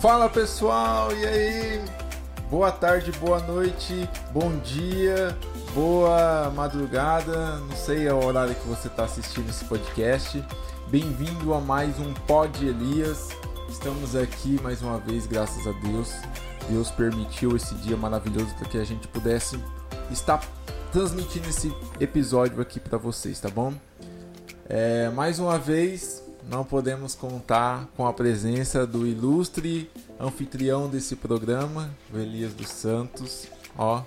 Fala pessoal, e aí? Boa tarde, boa noite, bom dia, boa madrugada, não sei a horário que você está assistindo esse podcast. Bem-vindo a mais um Pod Elias. Estamos aqui mais uma vez, graças a Deus. Deus permitiu esse dia maravilhoso para que a gente pudesse estar transmitindo esse episódio aqui para vocês, tá bom? É, mais uma vez, não podemos contar com a presença do ilustre anfitrião desse programa, o Elias dos Santos. Ó,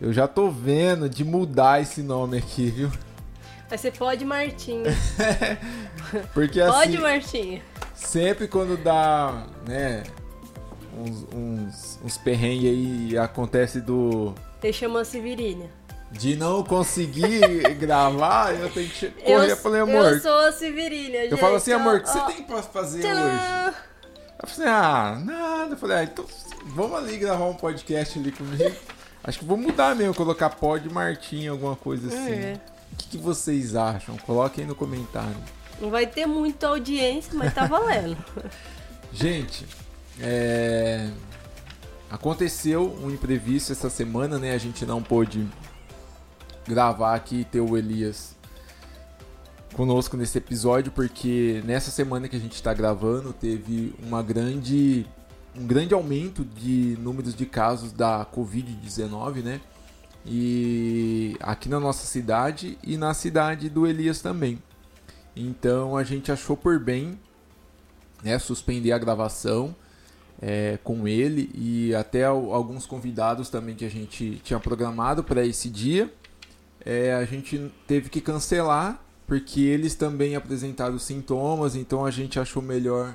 eu já tô vendo de mudar esse nome aqui, viu? Vai ser Pode Martinho. Porque Pode assim, Martinho. sempre quando dá, né, uns, uns, uns perrengues aí acontece do Ele chamou Severina. De não conseguir gravar, eu tenho que correr. Eu falei, amor, Eu sou a Severina, eu falo assim, amor, o que você ó, tem pra fazer tcharam. hoje? Eu falei, ah, nada. Eu falei, ah, então vamos ali gravar um podcast ali comigo. Acho que vou mudar mesmo, colocar pod Martinho, alguma coisa assim. É. O que, que vocês acham? Coloquem aí no comentário. Não vai ter muita audiência, mas tá valendo. Gente, é... aconteceu um imprevisto essa semana, né? A gente não pôde gravar aqui e ter o Elias conosco nesse episódio, porque nessa semana que a gente está gravando teve uma grande, um grande aumento de números de casos da Covid-19, né? E aqui na nossa cidade e na cidade do Elias também. Então a gente achou por bem né, suspender a gravação é, com ele e até al- alguns convidados também que a gente tinha programado para esse dia. É, a gente teve que cancelar porque eles também apresentaram sintomas, então a gente achou melhor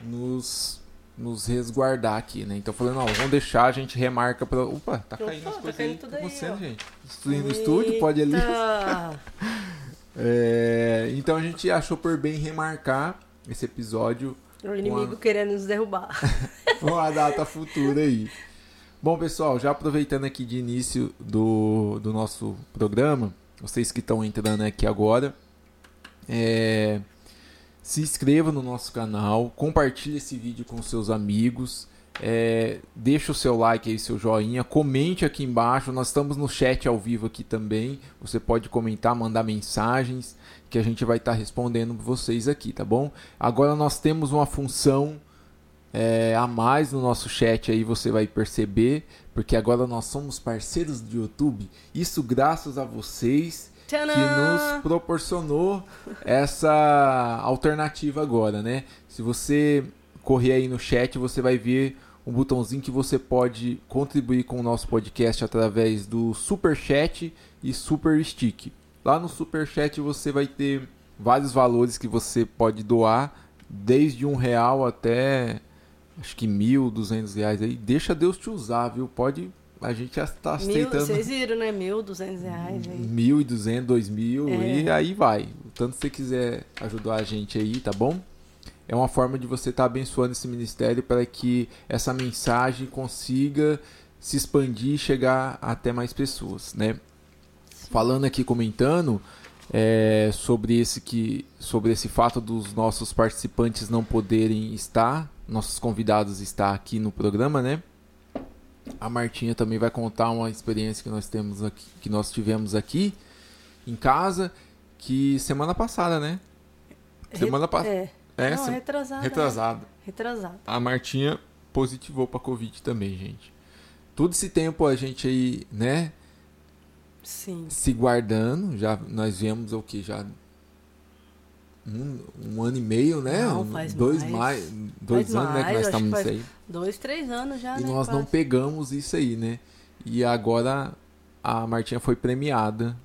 nos, nos resguardar aqui, né? Então falando, não, vamos deixar, a gente remarca para. Opa, tá Opa, caindo as tá coisas caindo aí, tá aí, ó. gente. No estúdio, pode ali. É, então a gente achou por bem remarcar esse episódio O inimigo Uma- querendo nos derrubar. uma data futura aí. Bom, pessoal, já aproveitando aqui de início do, do nosso programa, vocês que estão entrando aqui agora, é, se inscreva no nosso canal, compartilhe esse vídeo com seus amigos, é, deixa o seu like aí, seu joinha, comente aqui embaixo, nós estamos no chat ao vivo aqui também, você pode comentar, mandar mensagens, que a gente vai estar respondendo vocês aqui, tá bom? Agora nós temos uma função é, a mais no nosso chat aí você vai perceber, porque agora nós somos parceiros do YouTube. Isso graças a vocês que Tcharam! nos proporcionou essa alternativa agora, né? Se você correr aí no chat, você vai ver um botãozinho que você pode contribuir com o nosso podcast através do Super Chat e Super Stick. Lá no Super Chat você vai ter vários valores que você pode doar, desde um real até acho que mil, duzentos reais aí. Deixa Deus te usar, viu? Pode, a gente já está Mil, aceitando vocês viram, né? Mil, duzentos reais aí. mil e duzentos, dois mil É. e aí vai. O tanto que você quiser ajudar a gente aí, tá bom? É uma forma de você estar abençoando esse ministério para que essa mensagem consiga se expandir e chegar até mais pessoas, né? Falando aqui, comentando é, sobre esse que, sobre esse fato dos nossos participantes não poderem estar, nossos convidados estar aqui no programa, né? A Martinha também vai contar uma experiência que nós temos aqui, que nós tivemos aqui em casa, que semana passada, né? Semana passada. É. É, Não, se- retrasado. retrasada. Retrasado. A Martinha positivou pra Covid também, gente. Todo esse tempo a gente aí, né, Sim. se guardando, já nós viemos o que já um, um ano e meio, né? Não, faz dois mais. mais, dois Faz anos, né, que mais, nós estamos nisso aí. Dois, três anos já, E né? nós não quase. pegamos isso aí, né? E agora a Martinha foi premiada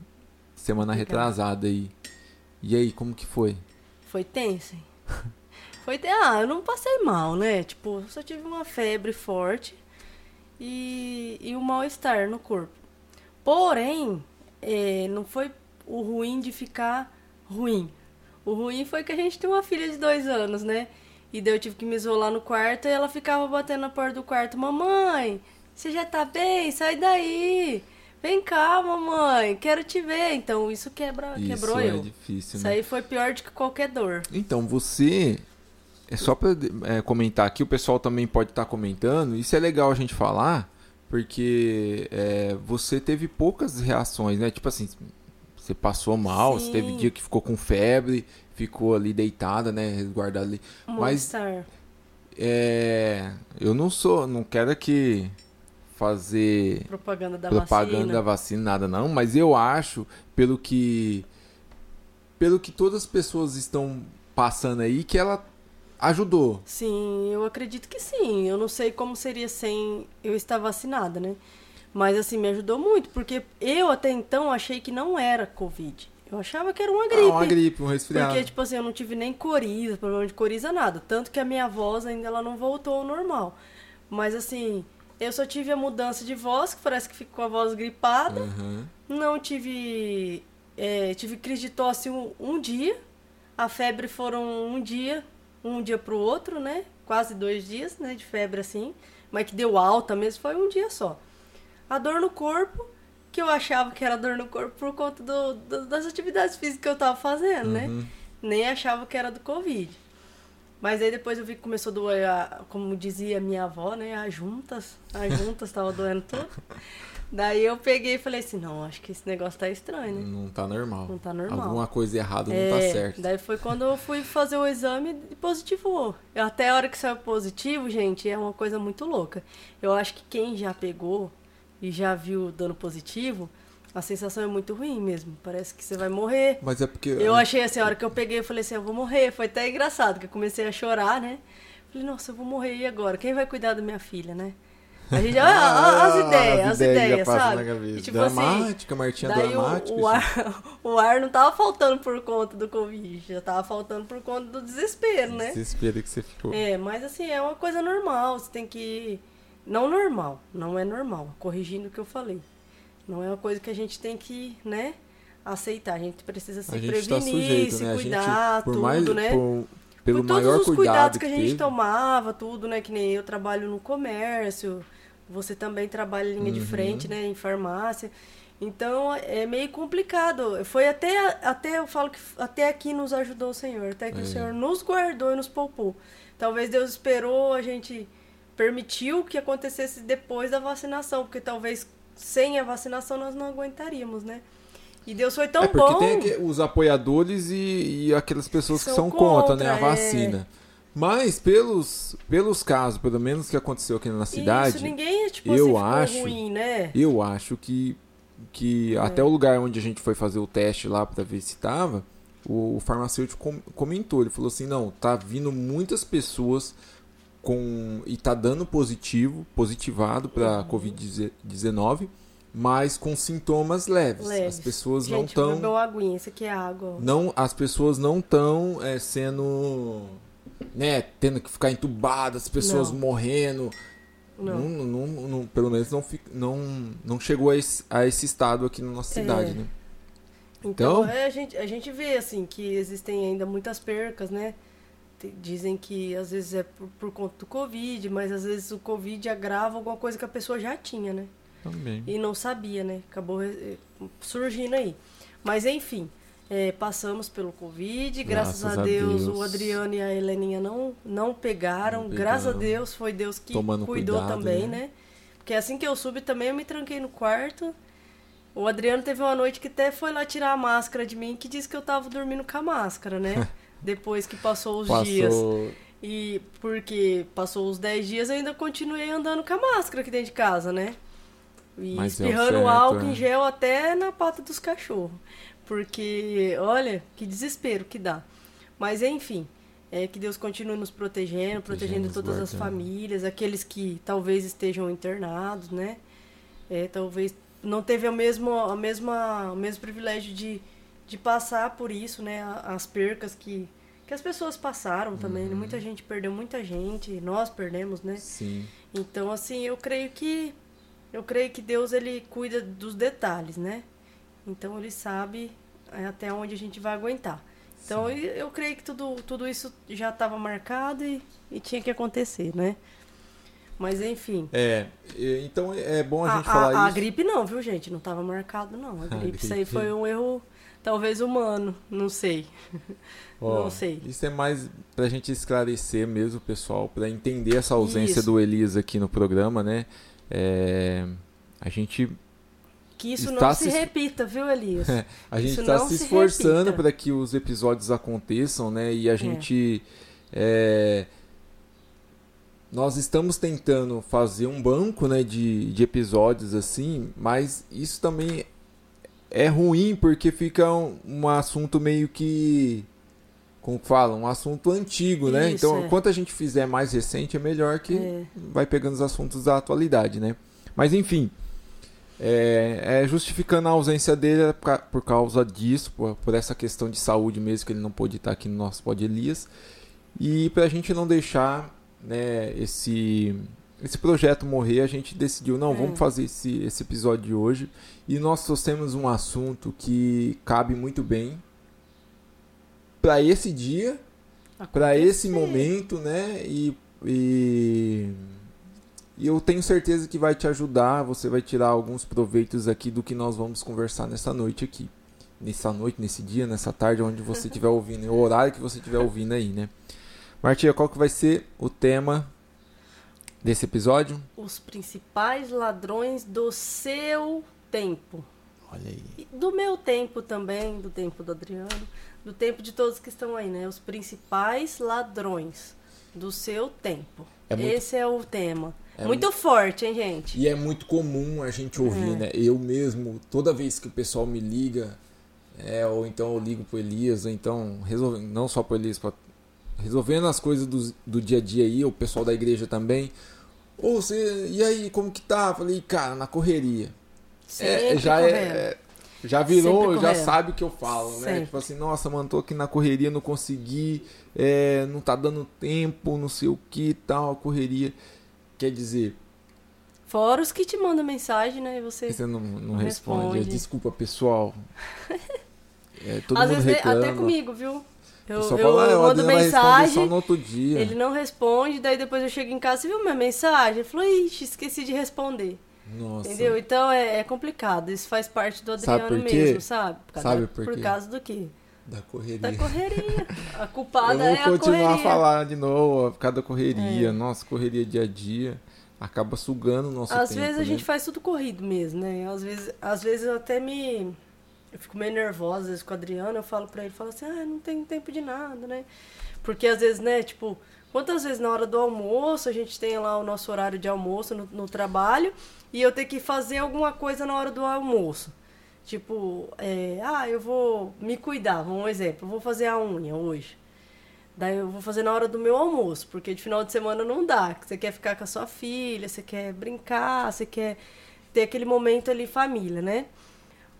semana retrasada aí. E aí, como que foi? Foi tenso, hein? Foi. Ah, eu não passei mal, né? Tipo, só tive uma febre forte e, e um mal-estar no corpo. Porém, é, não foi o ruim de ficar ruim. O ruim foi que a gente tem uma filha de dois anos, né? E daí eu tive que me isolar no quarto e ela ficava batendo na porta do quarto. Mamãe, você já tá bem? Sai daí. Vem cá, mamãe, quero te ver. Então isso quebra, Isso quebrou é eu. difícil, Isso né? aí foi pior do que qualquer dor. Então, você é só para é, comentar aqui, o pessoal também pode estar tá comentando. Isso é legal a gente falar, porque é, você teve poucas reações, né? Tipo assim, você passou mal, Sim. você teve dia que ficou com febre, ficou ali deitada, né? Resguardada ali. Mas é, eu não sou, não quero aqui fazer propaganda da propaganda vacina. da vacina, nada não, mas eu acho, pelo que pelo que todas as pessoas estão passando aí, que ela ajudou. Sim, eu acredito que sim. Eu não sei como seria sem eu estar vacinada, né? Mas assim, me ajudou muito, porque eu até então achei que não era Covid. Eu achava que era uma gripe. Ah, uma gripe, um resfriado. Porque, tipo assim, eu não tive nem coriza, problema de coriza, nada. Tanto que a minha voz ainda ela não voltou ao normal. Mas assim, eu só tive a mudança de voz, que parece que ficou a voz gripada. Uhum. Não tive. É, tive crise de tosse um, um dia. A febre foram um dia, um dia pro outro, né? Quase dois dias, né? De febre assim. Mas que deu alta mesmo, foi um dia só. A dor no corpo, que eu achava que era dor no corpo por conta do, do das atividades físicas que eu tava fazendo, né? uhum. né? Nem achava que era do Covid. Mas aí depois eu vi que começou a doer, a, como dizia minha avó, né? As juntas. As juntas tava doendo tudo. Daí eu peguei e falei assim, não, acho que esse negócio tá estranho, né? Não tá normal. Não tá normal. Alguma coisa errada é, não tá certo. Daí foi quando eu fui fazer o exame e positivou. Até a hora que saiu positivo, gente, é uma coisa muito louca. Eu acho que quem já pegou e já viu dando positivo, a sensação é muito ruim mesmo. Parece que você vai morrer. Mas é porque. Eu achei assim, a hora que eu peguei, eu falei assim, eu vou morrer. Foi até engraçado, que eu comecei a chorar, né? Falei, nossa, eu vou morrer e agora? Quem vai cuidar da minha filha, né? A gente, ah, ah, as ideias, as ideias, sabe? E, tipo, assim, dramática, assim, Martinha daí dramática. O, o, ar, o ar não tava faltando por conta do Covid, já tava faltando por conta do desespero, né? Desespero que você ficou. É, mas assim, é uma coisa normal, você tem que não normal, não é normal, corrigindo o que eu falei. Não é uma coisa que a gente tem que, né, aceitar. A gente precisa se prevenir, tá sujeito, se né? cuidar, gente, tudo, mais, né? Por, pelo por todos os cuidados que, que a gente tomava, tudo, né? Que nem eu trabalho no comércio, você também trabalha em linha uhum. de frente, né? Em farmácia. Então é meio complicado. Foi até, até eu falo que até aqui nos ajudou o Senhor, até que é. o Senhor nos guardou e nos poupou. Talvez Deus esperou a gente permitiu que acontecesse depois da vacinação, porque talvez sem a vacinação nós não aguentaríamos, né? E Deus foi tão é porque bom. tem os apoiadores e, e aquelas pessoas que são, contra, contra, né, a é. Mas pelos, pelos casos, pelo menos que aconteceu aqui na cidade, Isso, ninguém, tipo, eu assim, acho, ruim, né? eu acho que que é. até o lugar onde a gente foi fazer o teste lá para ver se tava, o, farmacêutico comentou, ele falou assim, não, tá vindo muitas pessoas com e tá dando positivo, positivado para uhum. COVID-19, mas com sintomas leves. leves. As pessoas Gente, não estão. Aqui é água. Não, as pessoas não estão é, sendo, né, tendo que ficar entubadas, as pessoas não. morrendo. Não. Não, não, não, pelo menos não, não, não chegou a esse, a esse estado aqui na nossa é. cidade, né? Então, então é, a, gente, a gente vê assim que existem ainda muitas percas, né? dizem que às vezes é por, por, conta do Covid, mas às vezes o Covid agrava alguma coisa que a pessoa já tinha, né? Também. E não sabia, né? Acabou eh, surgindo aí. Mas enfim, é, passamos pelo Covid, graças, graças a, Deus, Deus, o Adriano e a Heleninha não, não pegaram. Não graças a Deus foi Deus que Tomando cuidou cuidado, também, né? né? Porque assim que eu subi também eu me tranquei no quarto. O Adriano teve uma noite que até foi lá tirar a máscara de mim, que disse que eu tava dormindo com a máscara, né? depois que passou os passou... dias. E porque passou os 10 dias, eu ainda continuei andando com a máscara aqui dentro de casa, né? E Mas é espirrando certo, álcool é. em gel até na pata dos cachorros. Porque, olha, que desespero que dá. Mas enfim, é que Deus continue nos protegendo, protegendo todas as famílias, aqueles que talvez estejam internados, né? É, talvez não teve o mesmo, a mesma, o mesmo privilégio de, de passar por isso, né? As percas que que as pessoas passaram também. Né? Uhum. Muita gente perdeu muita gente, nós perdemos, né? Sim. Então, assim, eu creio que eu creio que Deus ele cuida dos detalhes, né? Então ele sabe é, até onde a gente vai aguentar. Então eu, eu, creio que tudo, tudo isso já estava marcado e, e tinha que acontecer, né? Mas enfim. É, então é bom a gente a, falar a, isso. A gripe não, viu, gente? Não estava marcado, não. A gripe, a gripe, isso aí foi um erro Talvez humano, não sei. Ó, não sei. Isso é mais pra gente esclarecer mesmo, pessoal, pra entender essa ausência Isso. do Elias aqui no programa, né? É, a gente Que isso Está não se, se- repita, viu, Elias? A gente está se esforçando para que os episódios aconteçam, né? E a gente. é, nós estamos tentando fazer um banco né, de, de episódios assim, mas isso também é ruim porque fica um, um assunto meio que. Como que fala? Um assunto antigo, né? Isso, Então, é. quanto a gente fizer mais recente, é melhor que É. vai pegando os assuntos da atualidade, né? Mas enfim, é, é justificando a ausência dele é por ca- por causa disso, por, por essa questão de saúde mesmo, que ele não pôde estar aqui no nosso Pod Elias. E pra gente não deixar né, esse, esse projeto morrer, a gente decidiu, não, É. vamos fazer esse, esse episódio de hoje. E nós trouxemos um assunto que cabe muito bem para esse dia para esse momento, né? E, e, e eu tenho certeza que vai te ajudar. Você vai tirar alguns proveitos aqui do que nós vamos conversar nessa noite aqui. Nessa noite, nesse dia, nessa tarde, onde você estiver ouvindo, o horário que você estiver ouvindo aí, né? Martinha, qual que vai ser o tema desse episódio? Os principais ladrões do seu tempo. Olha aí. E do meu tempo também, do tempo do Adriano, do tempo de todos que estão aí, né? Os principais ladrões do seu tempo. É muito- Esse é o tema. É muito forte, hein, gente? E é muito comum a gente ouvir, É. né? Eu mesmo, toda vez que o pessoal me liga, é, ou então eu ligo pro Elias, ou então resolve, não só pro Elias, pra, resolvendo as coisas do, do dia a dia aí, o pessoal da igreja também. Ou você, e aí, como que tá? Falei, cara, na correria. É, já correndo. é. Já virou, já sabe o que eu falo, né? Sempre. Tipo assim, nossa, mano, tô aqui na correria, não consegui, é, não tá dando tempo, não sei o que tal, correria. Quer dizer, Fora os que te mandam mensagem, né? E você. Você não, não responde. responde. Desculpa, pessoal. É, todo Às mundo vezes reclama. até comigo, viu? Eu, eu fala, ah, mando mensagem, ele não responde, daí depois eu chego em casa, você viu minha mensagem? Eu falo, ixi, esqueci de responder. Nossa. Entendeu? Então é, é complicado. Isso faz parte do Sabe Adriano quê? mesmo, sabe? Por Sabe por por causa do quê? Da correria. Da correria. A Eu culpada vou é a continuar a correria. falar de novo, por causa da correria. É. Nossa, correria dia a dia. Acaba sugando o nosso Às tempo. vezes a né? gente faz tudo corrido mesmo, né? Às vezes, às vezes eu até me. Eu fico meio nervosa às vezes, com o Adriano, eu falo pra ele, falo assim, ah, não tenho tempo de nada, né? Porque às vezes, né, tipo, quantas vezes na hora do almoço a gente tem lá o nosso horário de almoço no, no trabalho e eu tenho que fazer alguma coisa na hora do almoço. Tipo, é, ah, eu vou me cuidar, vamos um exemplo, eu vou fazer a unha hoje. Daí eu vou fazer na hora do meu almoço, porque de final de semana não dá. Você quer ficar com a sua filha, você quer brincar, você quer ter aquele momento ali família, né?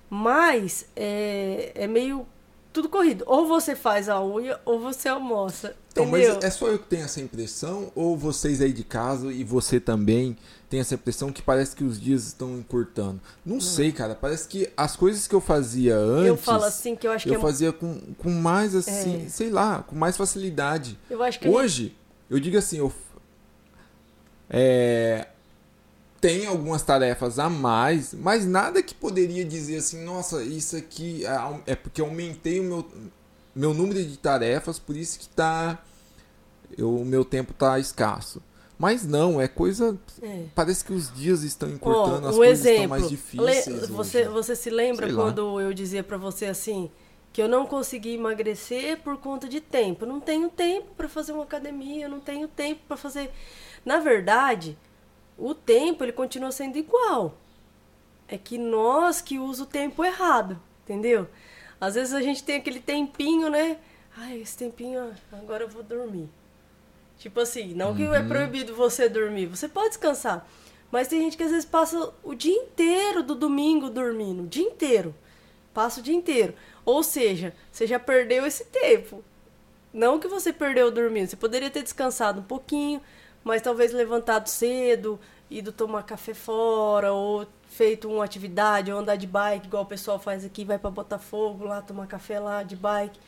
Mas é, é meio tudo corrido. Ou você faz a unha ou você almoça. Então, mas entendeu? é só eu que tenho essa impressão? Ou vocês aí de casa e você também tem essa impressão que parece que os dias estão encurtando? Não sei, cara. Parece que as coisas que eu fazia antes. eu falo assim que eu acho que eu é, fazia com, com mais assim, É. sei lá, com mais facilidade. eu acho que Hoje, eu digo assim, eu é, tem algumas tarefas a mais, mas nada que poderia dizer assim, nossa, isso aqui é, é porque eu aumentei o meu, meu número de tarefas, por isso que tá eu, o meu tempo tá escasso. Mas não, é coisa. é. Parece que os dias estão encurtando, as um coisas exemplo. estão mais difíceis. Hoje. você, você se lembra Sei lá. quando eu dizia pra você assim que eu não consegui emagrecer por conta de tempo? Eu não tenho tempo pra fazer uma academia, eu não tenho tempo pra fazer. Na verdade, o tempo ele continua sendo igual. É que nós que usa o tempo errado, entendeu? Às vezes a gente tem aquele tempinho, né? Ai, esse tempinho, agora eu vou dormir. Tipo assim, não que é Uhum. proibido você dormir, você pode descansar. Mas tem gente que às vezes passa o dia inteiro do domingo dormindo, o dia inteiro. Passa o dia inteiro. Ou seja, você já perdeu esse tempo. Não que você perdeu dormindo, você poderia ter descansado um pouquinho, mas talvez levantado cedo, ido tomar café fora, ou feito uma atividade, ou andar de bike, igual o pessoal faz aqui, vai pra Botafogo lá, tomar café lá de bike.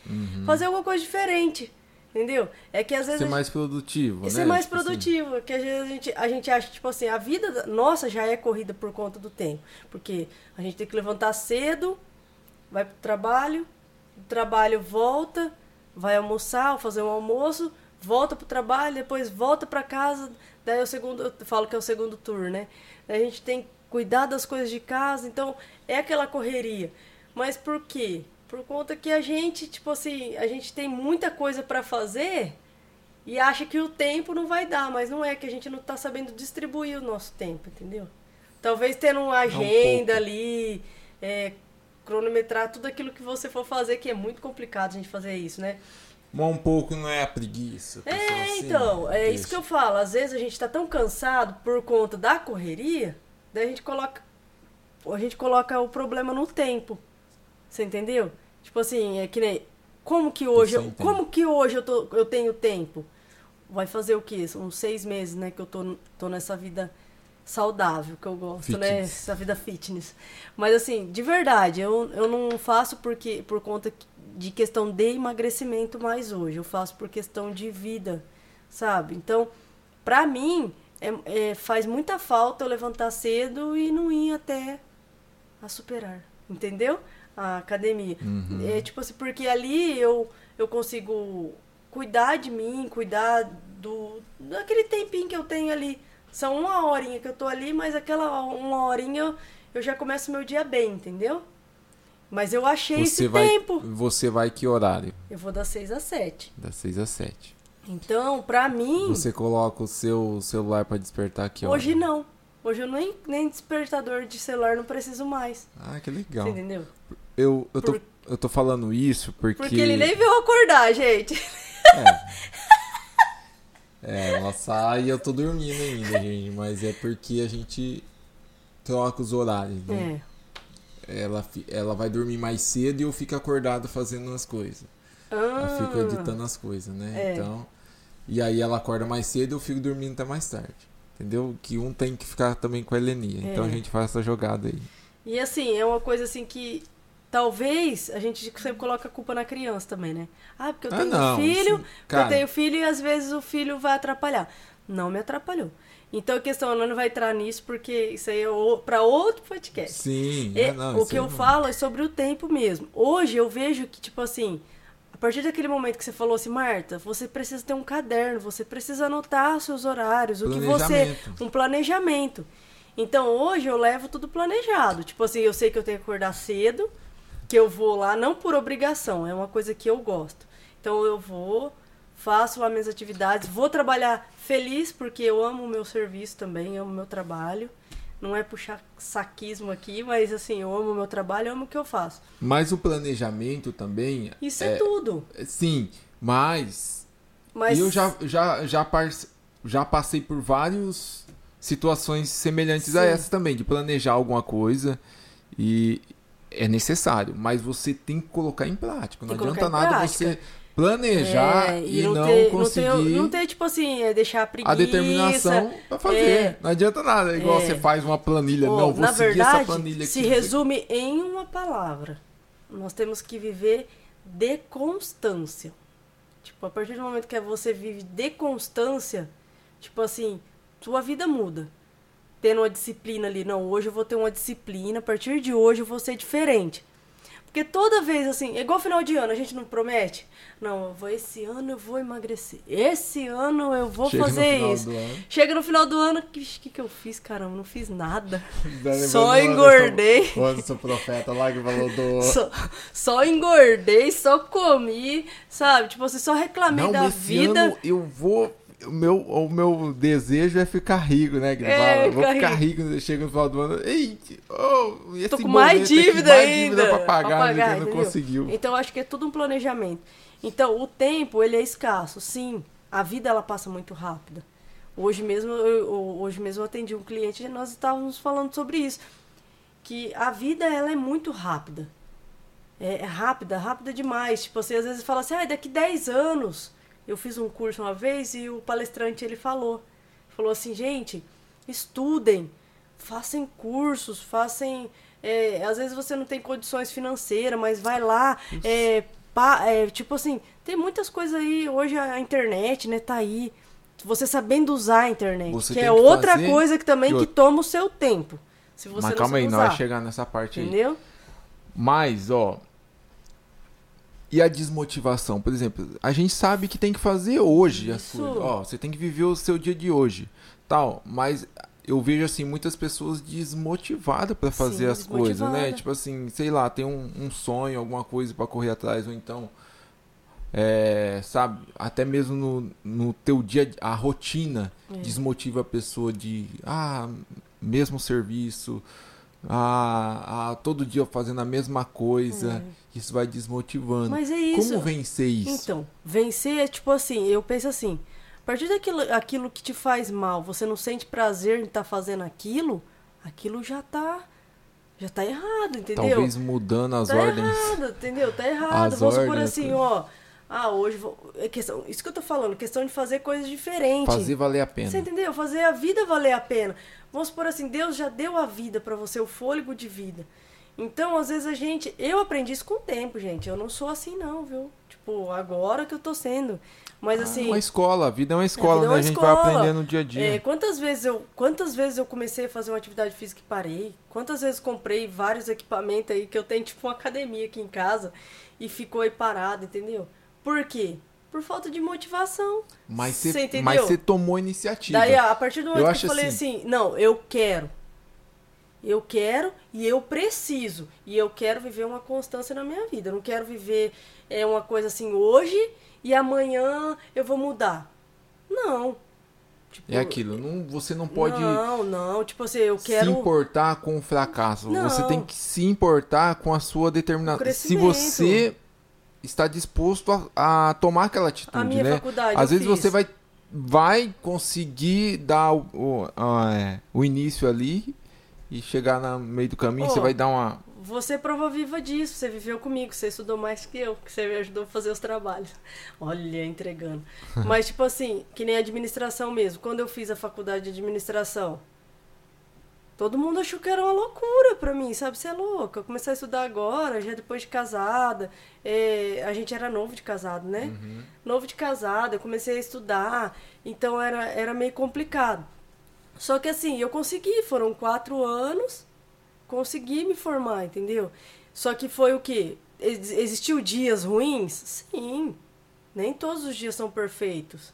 Fazer alguma coisa diferente, entendeu? É que às vezes Ser a mais produtivo, né? ser mais Tipo assim, produtivo, que às vezes a gente, a gente acha, tipo assim, a vida da- nossa já é corrida por conta do tempo. Porque a gente tem que levantar cedo, vai pro trabalho, do trabalho volta, vai almoçar, fazer um almoço, volta pro trabalho, depois volta para casa, daí é o segundo, eu falo que é o segundo turno, né? Daí a gente tem que cuidar das coisas de casa, então é aquela correria. Mas por quê? Por conta que a gente, tipo assim, a gente tem muita coisa para fazer e acha que o tempo não vai dar, mas não é que a gente não tá sabendo distribuir o nosso tempo, entendeu? Talvez tendo uma agenda um ali, é, cronometrar tudo aquilo que você for fazer, que é muito complicado a gente fazer isso, né? Mas um pouco não é a preguiça. É, assim, então, é isso que eu falo. Às vezes a gente tá tão cansado por conta da correria, daí a gente coloca a gente coloca o problema no tempo. Você entendeu? Tipo assim, é que nem como que hoje, eu, como que hoje eu, tô, eu tenho tempo? Vai fazer o quê? São seis meses, né, que eu tô, tô nessa vida saudável, que eu gosto, né? fitness. né? Essa vida fitness. Mas assim, de verdade, eu, eu não faço porque por conta de questão de emagrecimento mais hoje. Eu faço por questão de vida, sabe? Então, pra mim, é, é, faz muita falta eu levantar cedo e não ir até a superar, entendeu? A academia. Uhum. É tipo assim, porque ali eu, eu consigo cuidar de mim, cuidar do daquele tempinho que eu tenho ali. São uma horinha que eu tô ali, mas aquela uma horinha eu, eu já começo meu dia bem, entendeu? Mas eu achei você esse vai, tempo. Você vai que horário? Eu vou das 6 às 7. Das 6 às 7. Então, pra mim. Você coloca o seu celular para despertar aqui Hoje não. Hoje eu nem, nem despertador de celular não preciso mais. Ah, que legal. Você entendeu? Eu, eu, tô, eu tô falando isso porque. Porque ele nem viu acordar, gente. É. é, ela sai e eu tô dormindo ainda, gente. Mas é porque a gente troca os horários, né? É. Ela, ela vai dormir mais cedo e eu fico acordado fazendo as coisas. Ah. Eu fico editando as coisas, né? É. Então. E aí ela acorda mais cedo e eu fico dormindo até mais tarde. Entendeu? Que um tem que ficar também com a Helenia. É. Então a gente faz essa jogada aí. E assim, é uma coisa assim que talvez a gente sempre coloca a culpa na criança também, né? Ah, porque eu ah, tenho ah, não, filho, Cara... eu tenho filho e às vezes o filho vai atrapalhar. Não me atrapalhou. Então a questão não vai entrar nisso porque isso aí é para outro podcast. Sim. E, é, não, o que eu não. falo é sobre o tempo mesmo. Hoje eu vejo que tipo assim, a partir daquele momento que você falou assim, Marta, você precisa ter um caderno, você precisa anotar seus horários, o que você. Um planejamento. Então hoje eu levo tudo planejado. Tipo assim, eu sei que eu tenho que acordar cedo, que eu vou lá, não por obrigação, é uma coisa que eu gosto. Então eu vou, faço lá minhas atividades, vou trabalhar feliz, porque eu amo o meu serviço também, amo o meu trabalho. Não é puxar saquismo aqui, mas assim, eu amo o meu trabalho, eu amo o que eu faço. Mas o planejamento também. Isso é, é tudo. Sim, mas. Mas eu já, já, já, já passei por várias situações semelhantes Sim. a essa também, de planejar alguma coisa e é necessário, mas você tem que colocar em prática. Não adianta nada prática. você planejar é, e, e, não, não ter, conseguir. Não ter, não ter, tipo assim, é deixar a preguiça. A determinação pra fazer. É, não adianta nada. É igual é. você faz uma planilha. não, vou na seguir verdade, essa planilha aqui. Se resume em uma palavra. Nós temos que viver de constância. Tipo, a partir do momento que você vive de constância, tipo assim, sua vida muda. Tendo uma disciplina ali. Não, hoje eu vou ter uma disciplina. A partir de hoje eu vou ser diferente. Porque toda vez, assim, é igual final de ano, a gente não promete. Não, eu vou, esse ano eu vou emagrecer. Esse ano eu vou Chega fazer isso. Chega no final do ano, o que, que, que eu fiz, caramba? Não fiz nada. só engordei. Seu profeta lá que falou do. Só, só engordei, só comi, sabe? Tipo, você assim, só reclamei não, da vida. Ano eu vou o meu, o meu desejo é ficar rico, né? É, Vou ficar rico, rico chega no final do ano. Ei, oh, esse Tô com mais dívida mais ainda. Dívida pra pagar, pra pagar não conseguiu. Então acho que é tudo um planejamento. Então, o tempo, ele é escasso, sim. A vida, ela passa muito rápida. Hoje mesmo, eu, hoje mesmo eu atendi um cliente e nós estávamos falando sobre isso. Que a vida, ela é muito rápida. É, é rápida, rápida demais. Tipo, você às vezes fala assim, ah, daqui 10 anos eu fiz um curso uma vez e o palestrante ele falou, falou assim, gente, estudem, façam cursos, façam, é, às vezes você não tem condições financeiras, mas vai lá, é, pa, é, tipo assim, tem muitas coisas aí, hoje a internet, né, tá aí, você sabendo usar a internet, você que é que outra fazer... coisa que também que toma o seu tempo. Se você mas calma aí, usar. não vai chegar nessa parte Entendeu? aí. Mas, ó, E a desmotivação, por exemplo, a gente sabe que tem que fazer hoje as coisas. Ó, você tem que viver o seu dia de hoje, tal. Mas eu vejo assim muitas pessoas desmotivadas para fazer Sim, as coisas, né? Tipo assim, sei lá, tem um, um sonho, alguma coisa para correr atrás ou então é, sabe, até mesmo no, no teu dia, a rotina É. desmotiva a pessoa de ah, mesmo serviço, ah, ah, todo dia fazendo a mesma coisa, isso vai desmotivando. Mas é isso. Como vencer isso? Então, vencer é tipo assim, eu penso assim, a partir daquilo aquilo que te faz mal, você não sente prazer em estar fazendo aquilo, aquilo já tá já tá errado, entendeu? Talvez mudando as tá ordens. errado, entendeu? Tá errado. As Vamos supor ordens, assim, coisa. ó, ah, hoje vou, é questão, isso que eu tô falando, questão de fazer coisas diferentes. Fazer valer a pena. Você entendeu? Fazer a vida valer a pena. Vamos supor assim, Deus já deu a vida pra você, o fôlego de vida. Então, às vezes a gente. Eu aprendi isso com o tempo, gente. Eu não sou assim, não, viu? Tipo, agora que eu tô sendo. Mas Ah, assim. uma escola, a vida é uma escola, vida é né? uma A gente escola. vai aprendendo no dia a dia. É, quantas vezes eu quantas vezes eu comecei a fazer uma atividade física e parei? Quantas vezes comprei vários equipamentos aí que eu tenho tipo uma academia aqui em casa e ficou aí parado, entendeu? Por quê? Por falta de motivação. mas Você tomou iniciativa. Daí, a partir do Eu momento que acho eu falei assim- assim, não, eu quero. Eu quero e eu preciso. E eu quero viver uma constância na minha vida. Eu não quero viver é, uma coisa assim hoje e amanhã eu vou mudar. Não. Tipo, É aquilo, não, você não pode Não, não. Tipo assim, eu quero. se importar com o fracasso. Não. Você tem que se importar com a sua determinação. Se você está disposto a, a tomar aquela atitude, A minha né? faculdade, Às vezes fiz. você vai, vai conseguir dar o, o, a- é, o início ali e chegar no meio do caminho, você vai dar uma. Você é prova viva disso, você viveu comigo, você estudou mais que eu, que você me ajudou a fazer os trabalhos. Olha, entregando. Mas, tipo assim, que nem administração mesmo. Quando eu fiz a faculdade de administração, todo mundo achou que era uma loucura pra mim, sabe? Você é louca. Eu comecei a estudar agora, já depois de casada. É, a gente era novo de casado, né? Novo de casado, eu comecei a estudar, então era, era meio complicado. Só que assim, eu consegui, foram quatro anos, consegui me formar, entendeu? Só que foi o quê? Ex- Existiu dias ruins? Sim. Nem todos os dias são perfeitos,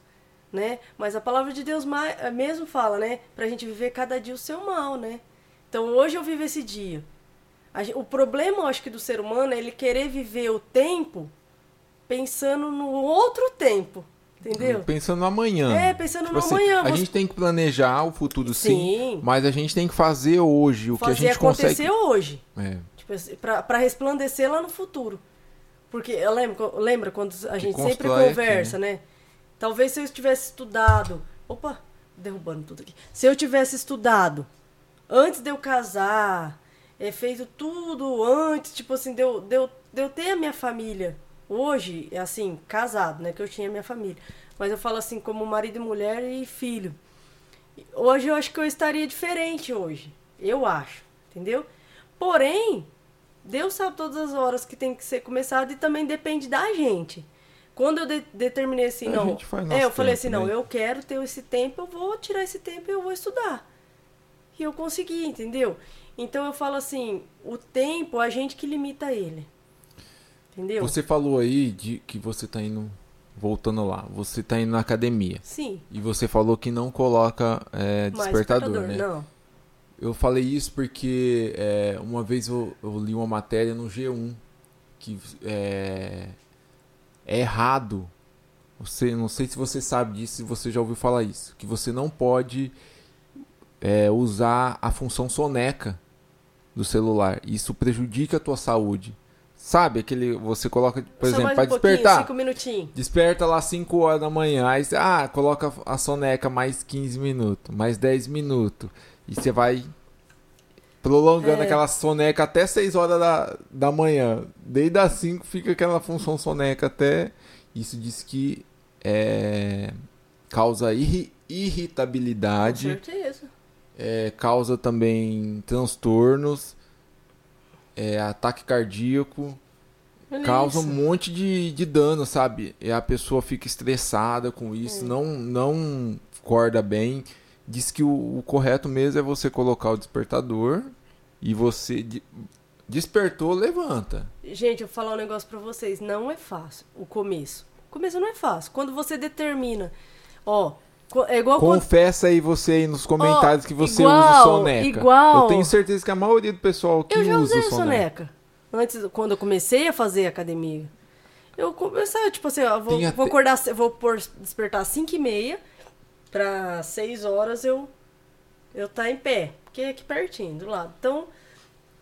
né? Mas a palavra de Deus eh, mesmo fala, né? Pra gente viver cada dia o seu mal, né? Então hoje eu vivo esse dia. O problema, eu acho que do ser humano é ele querer viver o tempo pensando no outro tempo, entendeu? Pensando no amanhã. É, pensando Tipo no assim, amanhã. A Você- gente tem que planejar o futuro sim, Sim. mas a gente tem que fazer hoje o que a fazer gente acontecer consegue. hoje. É. Tipo assim, pra, pra resplandecer lá no futuro. Porque eu lembro, lembra quando a gente sempre constrói aqui, conversa, né? Talvez se eu tivesse estudado. Opa, derrubando tudo aqui. Se eu tivesse estudado antes de eu casar, é, feito tudo antes, tipo assim, de eu, de, eu, de eu ter a minha família. Hoje, é assim, casado, né? Que eu tinha minha família. Mas eu falo assim, como marido e mulher e filho. Hoje eu acho que eu estaria diferente hoje. Eu acho, entendeu? Porém, Deus sabe todas as horas que tem que ser começado e também depende da gente. Quando eu de- determinei assim, não. é, eu falei assim, não, né? eu quero ter esse tempo, eu vou tirar esse tempo e eu vou estudar. E eu consegui, entendeu? Então eu falo assim, o tempo, a gente que limita ele. Entendeu? Você falou aí de que você tá indo, voltando lá, você tá indo na academia. Sim. E você falou que não coloca é, mais despertador, né? Não. Eu falei isso porque é, uma vez eu, eu li uma matéria no G1 que é, é errado. Você, não sei se você sabe disso, se você já ouviu falar isso. Que você não pode é, usar a função soneca do celular. Isso prejudica a tua saúde. Sabe aquele. Você coloca, por Só exemplo, para um despertar. cinco minutinhos. Desperta lá 5 horas da manhã. Aí você, ah, coloca a soneca mais 15 minutos, mais 10 minutos. E você vai prolongando É. aquela soneca até 6 horas da, da manhã. Desde as 5 fica aquela função soneca até. Isso diz que é, causa irri- Com irritabilidade, certeza. é, causa também transtornos, é, ataque cardíaco causa um monte de, de dano, sabe? E a pessoa fica estressada com É. isso, não, não acorda bem. Diz que o, o correto mesmo é você colocar o despertador e você de- Despertou, levanta. Gente, eu vou falar um negócio pra vocês. Não é fácil o começo. O começo não é fácil. Quando você determina, ó, é igual quando- Confessa aí você aí nos comentários Ó, que você igual, usa soneca. igual. Eu tenho certeza que a maioria do pessoal que Eu já usa usei soneca. soneca. Antes, quando eu comecei a fazer academia. Eu comecei, tipo assim, ó, vou, vou acordar, vou despertar às 5 e meia, pra 6 horas eu eu tá em pé, porque é aqui pertinho, do lado. Então,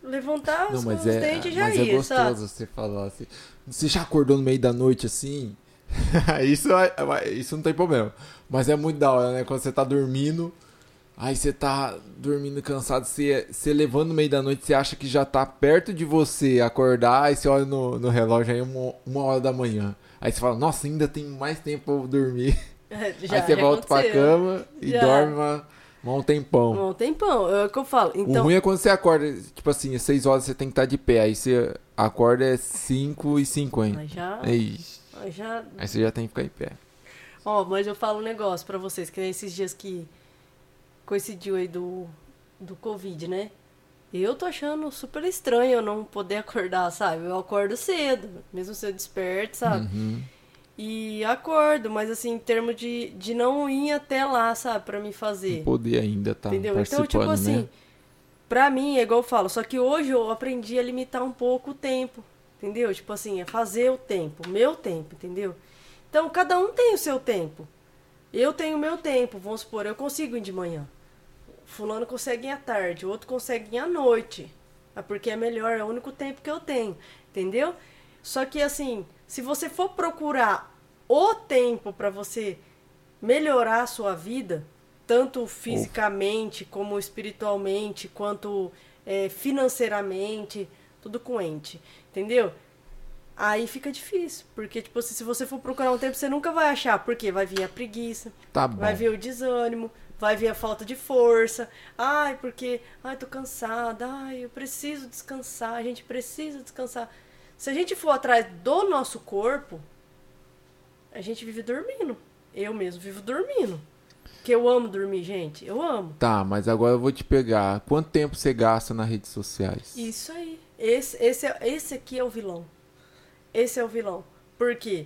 levantar Não, os, mas os é, dentes já mas é ia, gostoso sabe? você falar assim. Você já acordou no meio da noite assim? isso, é- é- isso não tem problema. Mas é muito da hora, né? Quando você tá dormindo, aí você tá dormindo cansado, você, você levando no meio da noite, você acha que já tá perto de você acordar, aí você olha no, no relógio aí é uma, uma hora da manhã. Aí você fala, nossa, ainda tem mais tempo pra eu dormir. Já, aí você volta pra cama e Já. dorme uma, uma um tempão. Um tempão, é o que eu falo. O Então, ruim é quando você acorda, tipo assim, às 6 horas você tem que estar de pé. Aí você acorda é 5 e 50. mas já, Aí, mas já aí você já tem que ficar em pé. Ó, mas eu falo um negócio pra vocês, que nesses dias que coincidiu aí do, do Covid, né? Eu tô achando super estranho eu não poder acordar, sabe? Eu acordo cedo, mesmo se eu desperto, sabe? Uhum. E acordo, mas assim, em termos de, de não ir até lá, sabe? Pra me fazer. Poder ainda tá Entendeu? Então, tipo assim, né? pra mim é igual eu falo, só que hoje eu aprendi a limitar um pouco o tempo, entendeu? Tipo assim, é fazer o tempo, meu tempo, entendeu? Então, cada um tem o seu tempo. Eu tenho o meu tempo, vamos supor, eu consigo ir de manhã. Fulano consegue ir à tarde, o outro consegue ir à noite. É porque é melhor, é o único tempo que eu tenho, entendeu? Só que assim, se você for procurar o tempo pra você melhorar a sua vida, tanto fisicamente como espiritualmente, quanto é, financeiramente, tudo com ente, entendeu? Aí fica difícil, porque tipo, assim, se você for procurar um tempo, você nunca vai achar, porque vai vir a preguiça, Tá vai vir o desânimo, vai vir a falta de força. Ai, porque, ai, tô cansada, ai, eu preciso descansar, a gente precisa descansar. Se a gente for atrás do nosso corpo, a gente vive dormindo. Eu mesmo vivo dormindo. Porque eu amo dormir, gente. Eu amo. Tá, mas agora eu vou te pegar. Quanto tempo você gasta nas redes sociais? Isso aí. Esse, esse, é- esse aqui é o vilão. Esse é o vilão. Por quê?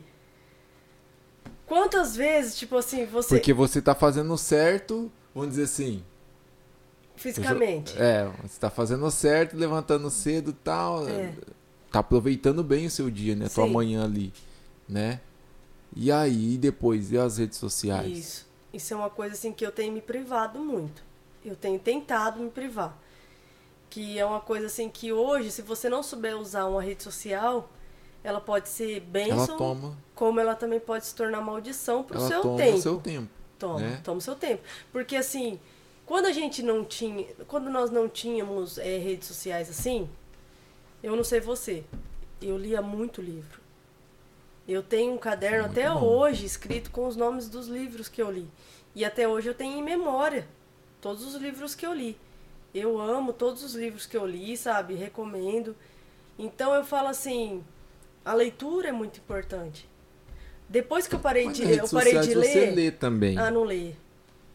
Quantas vezes, tipo assim, você. Porque você tá fazendo certo, vamos dizer assim. Fisicamente. É, você tá fazendo certo, levantando cedo e tal. É. Tá aproveitando bem o seu dia, né? Tua Sim. manhã ali, né? E aí, depois, e as redes sociais? Isso. Isso é uma coisa assim que eu tenho me privado muito. Eu tenho tentado me privar. Que é uma coisa assim que hoje, se você não souber usar uma rede social, ela pode ser Ela bênção, toma, como ela também pode se tornar maldição pro ela seu toma tempo. o seu tempo. Toma, né? toma o seu tempo. Porque assim, quando a gente não tinha. Quando nós não tínhamos eh, redes sociais assim, eu não sei você, eu lia muito livro. Eu tenho um caderno Muito até bom. hoje escrito com os nomes dos livros que eu li. E até hoje eu tenho em memória todos os livros que eu li. Eu amo todos os livros que eu li, sabe? Recomendo. Então eu falo assim, a leitura é muito importante. Depois que eu parei Mas de, eu parei de sociais você ler, lê também. ah, não lê.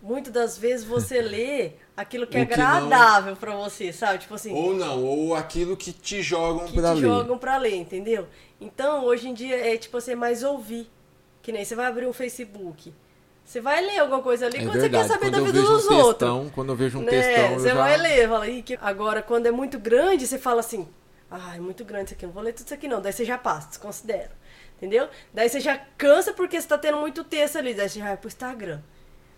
Muitas das vezes você lê aquilo que é que não- agradável pra você, sabe? Tipo assim, Ou não, ou aquilo que te jogam que pra te ler. jogam pra ler, entendeu? Então, hoje em dia é tipo assim, mais ouvir. Que nem você vai abrir um Facebook. Você vai ler alguma coisa ali É quando verdade. você quer saber quando da vida dos um outros. textão, quando eu vejo um né? textão, eu Você já... vai ler, fala, que... agora quando é muito grande, você fala assim, ah, é muito grande isso aqui, não vou ler tudo isso aqui não. Daí você já passa, desconsidera. Entendeu? Daí você já cansa porque você tá tendo muito texto ali. Daí você já vai pro Instagram.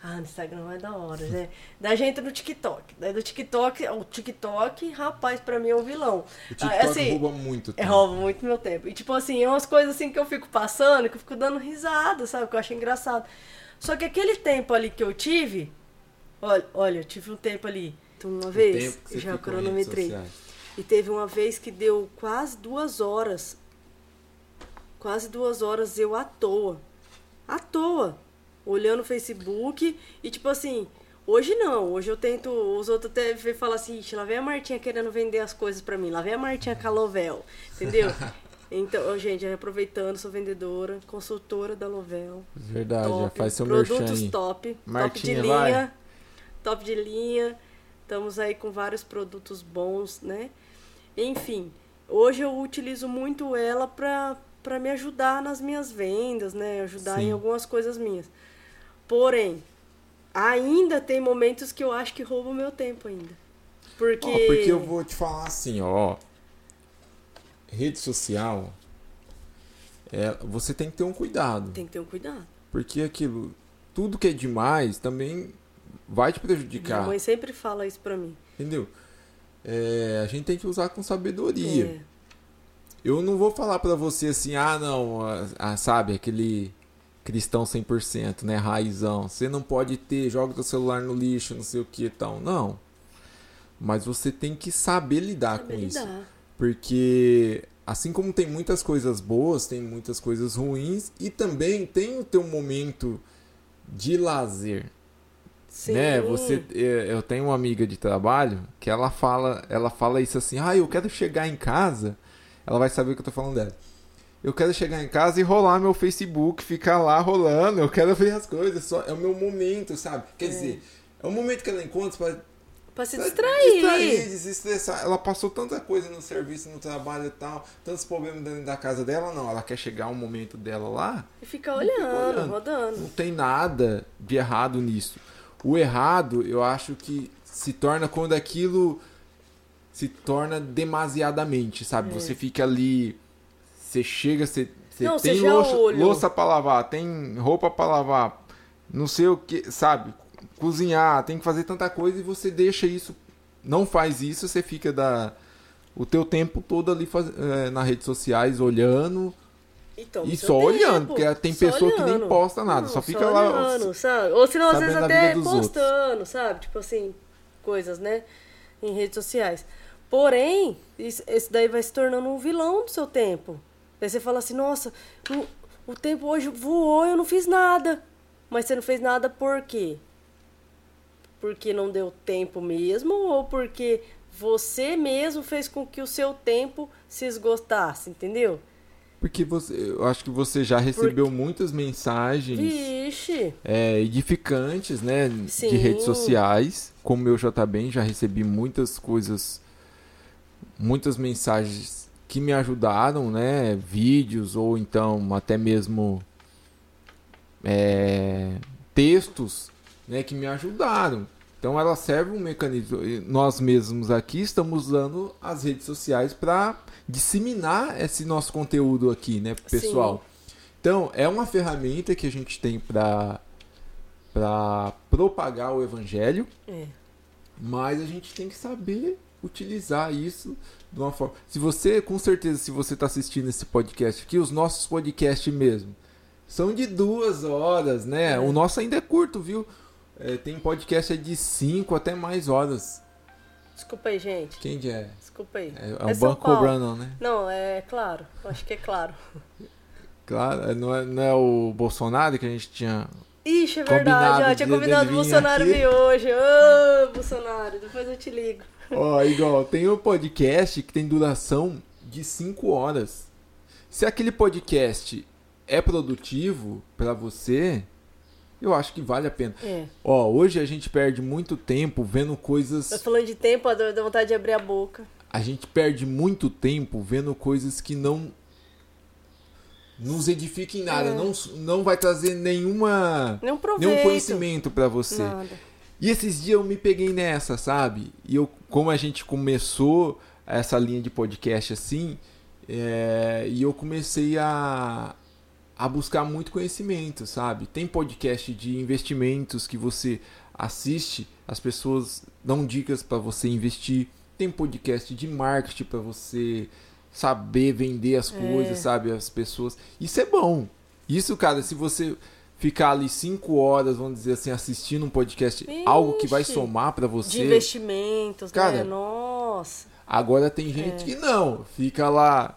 Ah, no Instagram é da hora, né? Daí a gente entra no TikTok. Daí do TikTok, o TikTok, rapaz, pra mim é um vilão. O Ah, TikTok assim, rouba muito é, tempo. rouba muito meu tempo. E tipo assim, é umas coisas assim que eu fico passando, que eu fico dando risada, sabe? Que eu acho engraçado. Só que aquele tempo ali que eu tive, olha, olha eu tive um tempo ali, uma O vez, já cronometrei. E teve uma vez que deu quase duas horas. Quase duas horas eu à toa. À toa. Olhando o Facebook e tipo assim. Hoje não, hoje eu tento. Os outros até falam assim: "Ixi, lá vem a Martinha querendo vender as coisas pra mim, lá vem a Martinha Calovel. Entendeu? Então, gente, aproveitando, sou vendedora, consultora da Lovel. Verdade, já Top, faz seu merchan Produtos aí. top, Martinha, top de vai. linha. Top de linha. Estamos aí com vários produtos bons, né? Enfim, hoje eu utilizo muito ela pra, pra me ajudar nas minhas vendas, né? Ajudar Sim. em algumas coisas minhas. Porém, ainda tem momentos que eu acho que rouba o meu tempo ainda. Porque. Ó, porque eu vou te falar assim, ó. Rede social, é, você tem que ter um cuidado. Tem que ter um cuidado. Porque aquilo, tudo que é demais também vai te Minha prejudicar. mãe sempre fala isso pra mim. Entendeu? É, a gente tem que usar com sabedoria. É, Eu não vou falar pra você assim, ah, não, ah, sabe, aquele cristão 100%, né, raizão. Você não pode ter, joga teu celular no lixo, não sei o que e tal. Não. Mas você tem que saber lidar saber com isso. lidar. Porque assim como tem muitas coisas boas, tem muitas coisas ruins e também tem o teu momento de lazer, Sim. né? Você é, eu tenho uma amiga de trabalho que ela fala, ela fala isso assim: "Ah, eu quero chegar em casa". Ela vai saber o que eu tô falando dela. Eu quero chegar em casa e rolar meu Facebook, ficar lá rolando. Eu quero ver as coisas, só é o meu momento, sabe? Quer É. dizer, é o momento que ela encontra para Pra se distrair. distrair, desestressar. Ela passou tanta coisa no serviço, no trabalho e tal, tantos problemas dentro da casa dela, não. Ela quer chegar um momento dela lá, E ficar olhando, olhando. rodando. não tem nada de errado nisso. O errado, eu acho que se torna quando aquilo se torna demasiadamente, sabe? É. Você fica ali, você chega, você, você Não, tem louça, louça pra lavar, tem roupa pra lavar, não sei o que, sabe? Cozinhar, tem que fazer tanta coisa e você deixa isso, não faz isso, você fica da o teu tempo todo ali faz, eh, nas redes sociais olhando Então, e só tempo. olhando, porque tem Só pessoa que nem olhando. posta nada, Não, só fica lá olhando, sabe? Ou senão, às vezes, até dos outros. postando, sabe? Tipo assim, coisas, né? Em redes sociais. Porém, isso- esse daí vai se tornando um vilão do seu tempo. Daí você fala assim, nossa, o, o tempo hoje voou, eu não fiz nada. Mas você não fez nada por quê? Porque não deu tempo mesmo ou porque você mesmo fez com que o seu tempo se esgotasse, entendeu? Porque você, eu acho que você já recebeu muitas mensagens Vixe! é, edificantes, né, Sim. de redes sociais. Como eu já também já recebi muitas coisas, muitas mensagens que me ajudaram, né, vídeos ou então até mesmo é, textos, né, que me ajudaram. Então ela serve um mecanismo. Nós mesmos aqui estamos usando as redes sociais para disseminar esse nosso conteúdo aqui, né, pro Sim. pessoal. Então é uma ferramenta que a gente tem para para propagar o evangelho, É. mas a gente tem que saber utilizar isso de uma forma. Se você, com certeza, se você está assistindo esse podcast aqui, os nossos podcasts mesmo são de duas horas, né? É. O nosso ainda é curto, viu? É, tem podcast é de cinco até mais horas. Desculpa aí, gente. Quem que é? Desculpa aí. É, é um São banco cobrando, né? Não, é claro. Acho que é claro. Claro, é, não é, não é o Bolsonaro que a gente tinha. Ixi, é verdade. Tinha combinado o Bolsonaro vir hoje. Ô, Bolsonaro, depois eu te ligo. Ó, igual, tem um podcast que tem duração de 5 horas. Se aquele podcast é produtivo pra você, eu acho que vale a pena. É. Ó, hoje a gente perde muito tempo vendo coisas. falando de tempo, dá vontade de abrir a boca. A gente perde muito tempo vendo coisas que não nos edificam em nada, É. não, não vai trazer nenhuma Nenhum nenhum conhecimento pra você. Nada. E esses dias eu me peguei nessa, sabe? E eu, como a gente começou essa linha de podcast assim, é, e eu comecei a, a buscar muito conhecimento, sabe? Tem podcast de investimentos que você assiste, as pessoas dão dicas para você investir. Tem podcast de marketing para você saber vender as É. coisas, sabe? As pessoas. Isso é bom. Isso, cara, se você ficar ali cinco horas, vamos dizer assim, assistindo um podcast, algo que vai somar para De você. investimentos, Cara, né? Nossa. Agora tem gente que não, fica lá,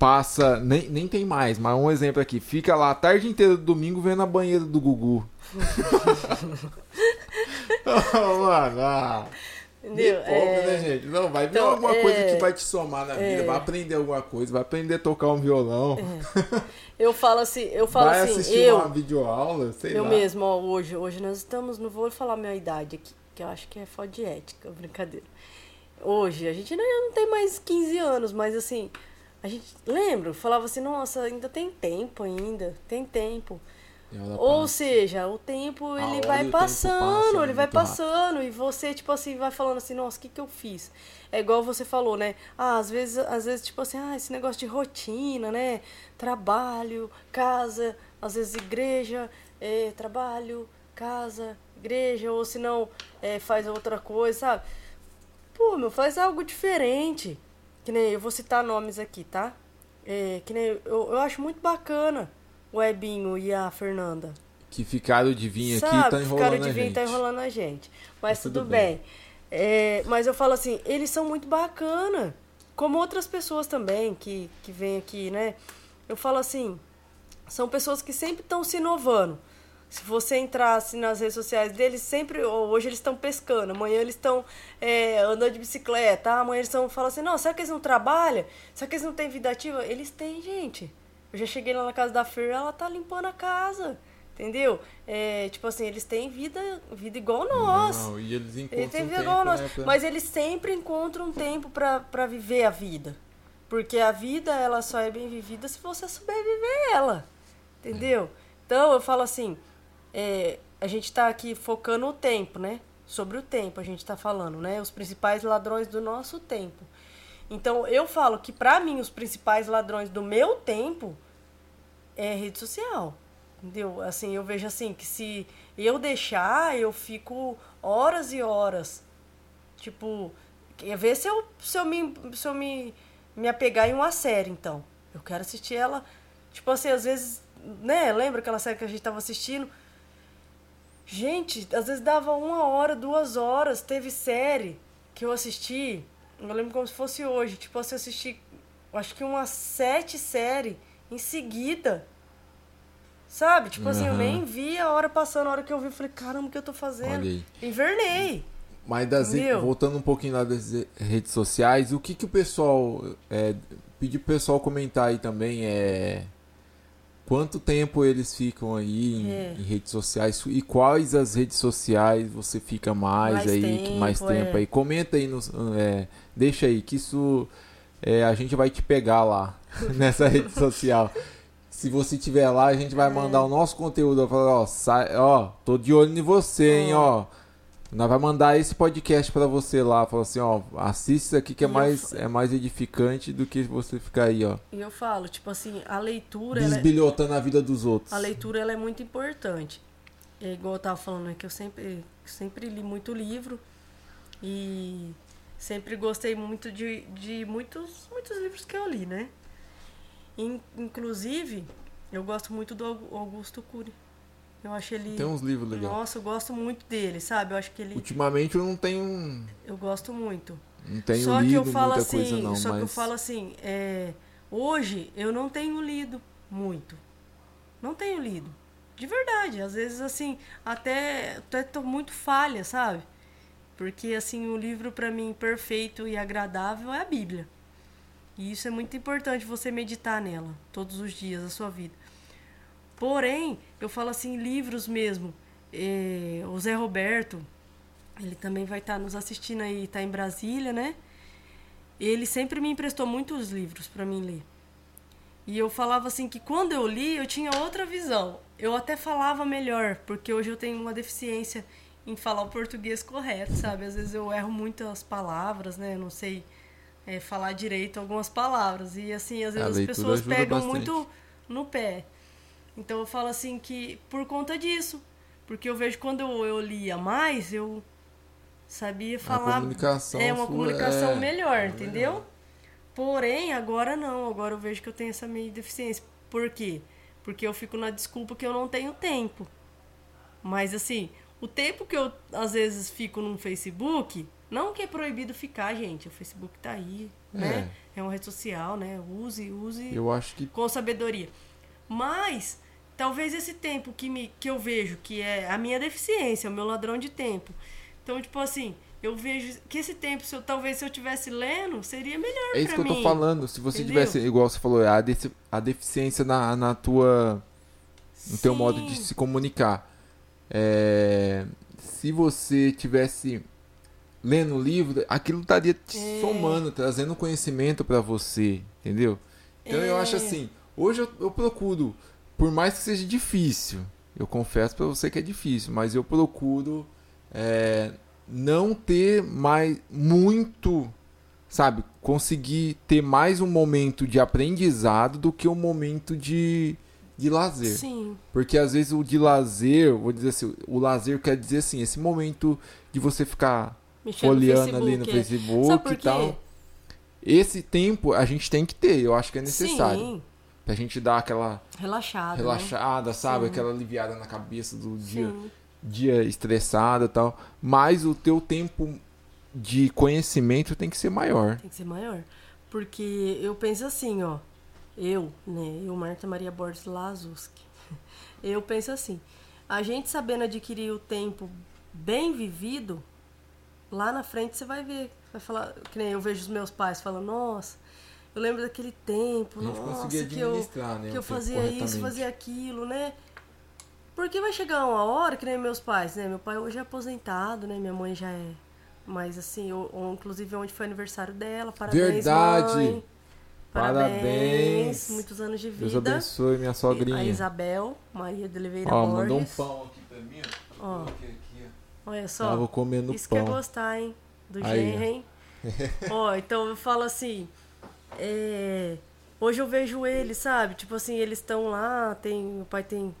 passa, nem, nem tem mais, mas um exemplo aqui, fica lá a tarde inteira do domingo vendo a banheira do Gugu. oh, mano, ah, me Entendeu? poupa, É, né, gente? Não, vai ver Então, alguma é, coisa que vai te somar na vida, é. vai aprender alguma coisa, vai aprender a tocar um violão, Eu falo assim, eu falo vai assim, assistir eu, uma videoaula, sei eu lá. mesmo, ó, hoje, hoje nós estamos, não vou falar minha idade aqui, que eu acho que é foda de ética, brincadeira. hoje, a gente não, não tem mais 15 anos, mas assim, a gente lembra, falava assim, nossa, ainda tem tempo ainda, tem tempo. Ou passa. seja, o tempo ele vai passando, passa, ele vai passando rápido. e você tipo assim vai falando assim, nossa, o que que eu fiz? É igual você falou, né? Ah, às vezes, às vezes tipo assim, ah, esse negócio de rotina, né? Trabalho, casa, às vezes igreja, é, trabalho, casa, igreja, ou se não é, faz outra coisa, sabe? Pô, meu, faz algo diferente. Que nem eu vou citar nomes aqui, tá? É, que nem eu, eu acho muito bacana o Ebinho e a Fernanda. Que ficaram de vir aqui e tá enrolando ficaram de vir e tá enrolando a gente. Mas, tudo, tudo, bem. bem. É, mas eu falo assim, eles são muito bacana. Como outras pessoas também que, que vêm aqui, né? Eu falo assim, são pessoas que sempre estão se inovando. Se você entrasse nas redes sociais deles, sempre. Hoje eles estão pescando, amanhã eles estão é, andando de bicicleta, amanhã eles estão falando assim: não, será que eles não trabalham? Será que eles não têm vida ativa? Eles têm, gente. Eu já cheguei lá na casa da Fer, ela tá limpando a casa. Entendeu? É, tipo assim, eles têm vida, vida igual nós. Não, e eles encontram eles têm vida igual nós. Pra... Mas eles sempre encontram um tempo para viver a vida. Porque a vida, ela só é bem vivida se você souber viver ela. Entendeu? Então, eu falo assim, é, a gente está aqui focando o tempo, né? Sobre o tempo a gente está falando, né? Os principais ladrões do nosso tempo. Então eu falo que para mim os principais ladrões do meu tempo é rede social. Entendeu? Assim, eu vejo assim que se eu deixar, eu fico horas e horas. Tipo, ver se eu, se eu, me, se eu me, me apegar em uma série, então. Eu quero assistir ela. Tipo assim, às vezes, né? Lembra aquela série que a gente tava assistindo? Gente, às vezes dava uma hora, duas horas. Teve série que eu assisti, eu lembro como se fosse hoje. Tipo, assim, eu assisti, acho que umas sete séries em seguida. Sabe? Tipo uhum. assim, eu nem vi a hora passando, a hora que eu vi, eu falei, caramba, o que eu tô fazendo? Invernei. Mas das voltando um pouquinho lá das redes sociais, o que que o pessoal é, pedir pro pessoal comentar aí também é quanto tempo eles ficam aí em, é. em, redes sociais e quais as redes sociais você fica mais, mais aí, tempo, mais tempo é. aí. Comenta aí, nos, é, deixa aí que isso é, a gente vai te pegar lá nessa rede social. Se você estiver lá, a gente vai é. mandar o nosso conteúdo. Falar, ó, sai, ó, tô de olho em você, hein, ó. Nós vai mandar esse podcast para você lá, falar assim, ó, assiste isso aqui que é mais, é mais edificante do que você ficar aí, ó. E eu falo, tipo assim, a leitura... Desbilhotando é... a vida dos outros. A leitura, ela é muito importante. É igual eu tava falando, né, que eu sempre, sempre li muito livro e sempre gostei muito de, de muitos, muitos livros que eu li, né? inclusive, eu gosto muito do Augusto Cury. Eu acho ele. Tem uns livros legais. Nossa, eu gosto muito dele, sabe? Eu acho que ele. Ultimamente eu não tenho. Eu gosto muito. Não tenho só lido que eu falo muita assim, coisa, não. Só mas... que eu falo assim, é... hoje eu não tenho lido muito. Não tenho lido. De verdade. Às vezes, assim, até, até tô muito falha, sabe? Porque, assim, o livro para mim perfeito e agradável é a Bíblia. E isso é muito importante você meditar nela todos os dias da sua vida. Porém, eu falo assim, livros mesmo. É, o Zé Roberto, ele também vai estar tá nos assistindo aí, está em Brasília, né? Ele sempre me emprestou muitos livros para mim ler. E eu falava assim que quando eu li, eu tinha outra visão. Eu até falava melhor, porque hoje eu tenho uma deficiência em falar o português correto, sabe? Às vezes eu erro muito as palavras, né? Eu não sei é, falar direito algumas palavras. E assim, às vezes as pessoas pegam bastante. muito no pé. Então eu falo assim que por conta disso, porque eu vejo quando eu, eu lia mais, eu sabia falar. A comunicação é uma comunicação é... melhor, entendeu? Porém, agora não, agora eu vejo que eu tenho essa meio deficiência. Por quê? Porque eu fico na desculpa que eu não tenho tempo. Mas assim, o tempo que eu às vezes fico no Facebook, não que é proibido ficar, gente. O Facebook tá aí, é. né? É uma rede social, né? Use, use eu acho que... com sabedoria. Mas talvez esse tempo que, me, que eu vejo, que é a minha deficiência, o meu ladrão de tempo. Então, tipo assim, eu vejo que esse tempo, se eu, talvez se eu tivesse lendo, seria melhor É isso que mim. eu tô falando. Se você Entendeu? tivesse, igual você falou, a, de, a deficiência na, na tua. no Sim. teu modo de se comunicar. É, se você tivesse lendo o livro, aquilo estaria te É. somando, trazendo conhecimento para você, entendeu? Então eu É. acho assim, hoje eu, eu procuro, por mais que seja difícil, eu confesso para você que é difícil, mas eu procuro é, não ter mais muito, sabe, conseguir ter mais um momento de aprendizado do que um momento de, de lazer. Sim. Porque às vezes o de lazer, vou dizer assim, o lazer quer dizer assim, esse momento de você ficar Mexendo no folheando ali no Facebook, é. Facebook e tal. Esse tempo a gente tem que ter, eu acho que é necessário. Sim, Pra gente dar aquela relaxado. né? relaxada, sabe? Sim. Aquela aliviada na cabeça do dia, Sim. dia estressado e tal. Mas o teu tempo de conhecimento tem que ser maior. Tem que ser maior. Porque eu penso assim, ó. Eu, né? Eu, Marta Maria Borges Lazuski. Eu penso assim. A gente sabendo adquirir o tempo bem vivido, lá na frente você vai ver. Vai falar, que nem eu vejo os meus pais falando, nossa, eu lembro daquele tempo, gente nossa, conseguia que eu, administrar, né? que eu fazia isso, fazia aquilo, né? Porque vai chegar uma hora, que nem meus pais, né? Meu pai hoje é aposentado, né? Minha mãe já é. Mas assim, o- o- inclusive ontem foi aniversário dela. Parabéns, Verdade. mãe. Parabéns. Muitos anos de Deus vida. abençoe minha sogrinha. A Isabel, Maria de Oliveira Ó, Borges. mandou um pão aqui pra mim, ó. Aqui, ó. Olha Tava só. comendo Isso que é pão. gostar, hein? Do Aí, genro, hein? Ó, então eu falo assim. É, Hoje eu vejo eles, sabe? Tipo assim, eles estão lá, tem. Meu pai tem.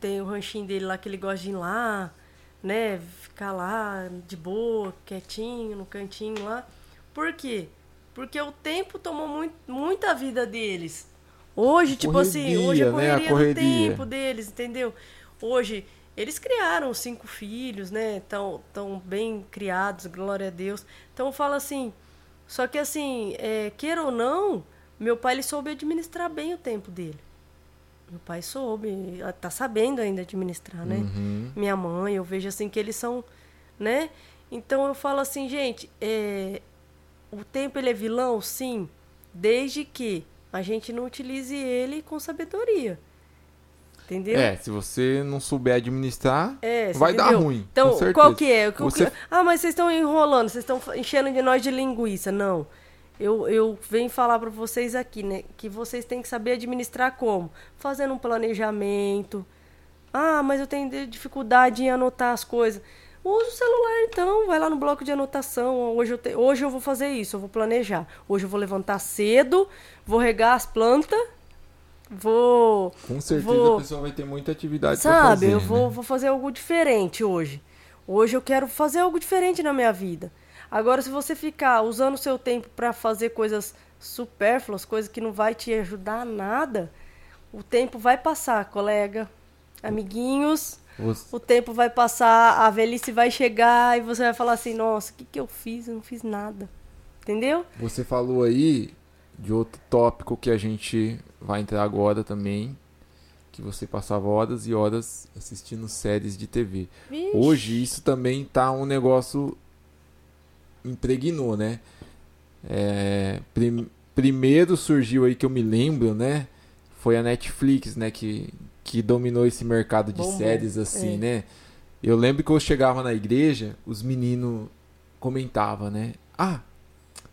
Tem o ranchinho dele lá que ele gosta de ir lá, né? Ficar lá de boa, quietinho, no cantinho lá. Por quê? Porque o tempo tomou muito, muita vida deles. Hoje, tipo assim, hoje a Correria, né? A correria, correria. do tempo deles, entendeu? Hoje, eles criaram cinco filhos, né? Tão, tão bem criados, glória a Deus. Então eu falo assim, só que assim, é, queira ou não, meu pai ele soube administrar bem o tempo dele. Meu pai soube, tá sabendo ainda administrar, né? Uhum. Minha mãe, eu vejo assim que eles são, né? Então eu falo assim, gente, é, o tempo ele é vilão, sim, desde que a gente não utilize ele com sabedoria. Entendeu? É, se você não souber administrar, É, vai dar entendeu? ruim. Então, qual que é? Você- Ah, mas vocês estão enrolando, vocês estão enchendo de nós de linguiça. Não. Eu, eu venho falar para vocês aqui, né? Que vocês têm que saber administrar como? Fazendo um planejamento. Ah, mas eu tenho de- dificuldade em anotar as coisas. Usa o celular então, vai lá no bloco de anotação. Hoje eu, te- hoje eu vou fazer isso, eu vou planejar. Hoje eu vou levantar cedo, vou regar as plantas, vou Com certeza Vou- a pessoa vai ter muita atividade pra Sabe, fazer, eu vou, né? vou fazer algo diferente hoje. Hoje eu quero fazer algo diferente na minha vida. Agora, se você ficar usando o seu tempo para fazer coisas supérfluas, coisas que não vai te ajudar nada, o tempo vai passar, colega, amiguinhos. Você- O tempo vai passar, a velhice vai chegar e você vai falar assim: nossa, o que, que eu fiz? Eu não fiz nada. Entendeu? Você falou aí de outro tópico que a gente vai entrar agora também, que você passava horas e horas assistindo séries de TV. Vixe. Hoje isso também tá um negócio impregnou, né? É, prim- primeiro surgiu aí que eu me lembro, né? Foi a Netflix, né? Que, que dominou esse mercado de Bombou, séries assim, é. né? Eu lembro que eu chegava na igreja, os meninos comentavam, né? Ah,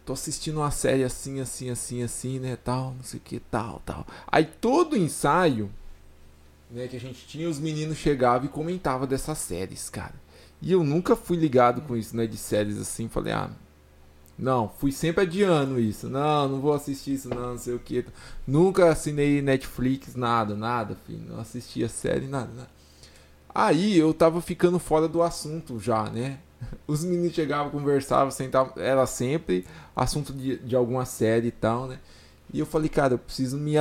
tô assistindo uma série assim, assim, assim, assim, né? Tal, não sei o que, tal, tal. Aí todo ensaio, né, que a gente tinha, os meninos chegavam e comentavam dessas séries, cara. E eu nunca fui ligado com isso, né? De séries assim. Falei, ah, não, fui sempre adiando isso. Não, não vou assistir isso, não, não sei o que. Nunca assinei Netflix, nada, nada, filho. Não assistia série, nada, nada. Aí eu tava ficando fora do assunto já, né? Os meninos chegavam, conversavam, sentavam. Era sempre assunto de, de alguma série e tal, né? E eu falei, cara, eu preciso me,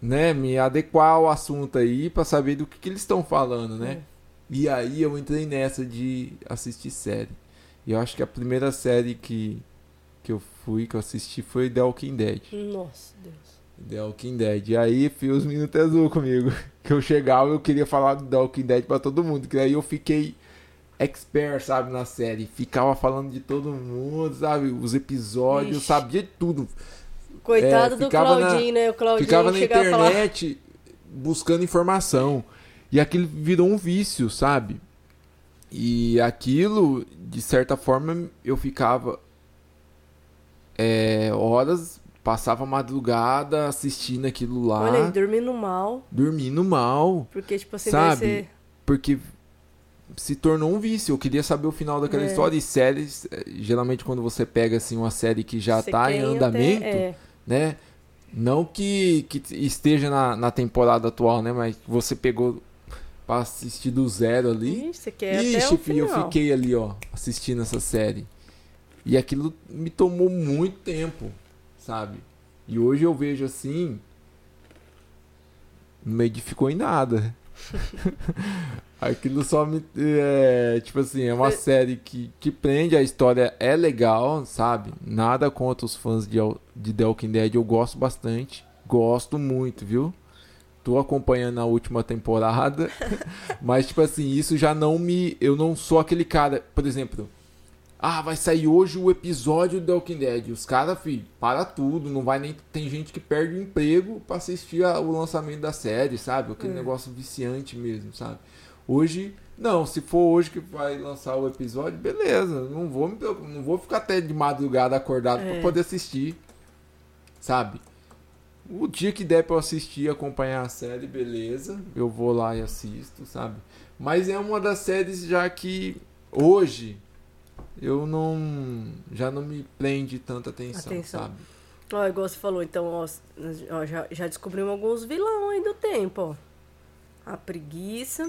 né, me adequar ao assunto aí pra saber do que, que eles estão falando, né? E aí eu entrei nessa de assistir série. E eu acho que a primeira série que, que eu fui, que eu assisti, foi The Walking Dead. Nossa, Deus. The Walking Dead. E aí, fio, os meninos até zoam comigo. Que eu chegava eu queria falar do The Walking Dead pra todo mundo. Que aí eu fiquei expert, sabe, na série. Ficava falando de todo mundo, sabe? Os episódios, Ixi. sabia de tudo. Coitado É, do ficava na- Claudinho, né? O Claudinho Ficava na internet buscando informação. E aquilo virou um vício, sabe? E aquilo, de certa forma, eu ficava é, horas, passava madrugada assistindo aquilo lá. Olha dormindo mal. Dormindo mal. Porque, tipo assim, Sabe? Ser... Porque se tornou um vício. Eu queria saber o final daquela É. história. E séries, eh, geralmente quando você pega assim uma série que já tá quer em até- andamento, é. né? Não que, que esteja na, na temporada atual, né? Mas você pegou pra assistir do zero ali. Ixi, você quer até Ixi, o filho, eu final. fiquei ali, ó, assistindo essa série. E aquilo me tomou muito tempo, sabe? E hoje eu vejo assim. Não me edificou em nada. Aquilo só me. É, tipo assim, é uma série que te prende, a história é legal, sabe? Nada contra os fãs de, de The Walking Dead, eu gosto bastante. Gosto muito, viu? Tô acompanhando a última temporada. mas, tipo assim, isso já não me. Eu não sou aquele cara. Por exemplo. Ah, vai sair hoje o episódio do The Walking Dead. Os caras, filho, para tudo. Não vai nem. Tem gente que perde o emprego pra assistir a- o lançamento da série, sabe? Aquele É. negócio viciante mesmo, sabe? Hoje, não. Se for hoje que vai lançar o episódio, beleza. Não vou, não vou ficar até de madrugada acordado É. pra poder assistir, sabe? O dia que der pra eu assistir, acompanhar a série, beleza. Eu vou lá e assisto, sabe? Mas é uma das séries já que hoje eu não. Já não me prende tanta atenção, Atenção. sabe? Ó, igual você falou, então, ó, ó, já, já descobrimos alguns vilão aí do tempo, ó. A preguiça,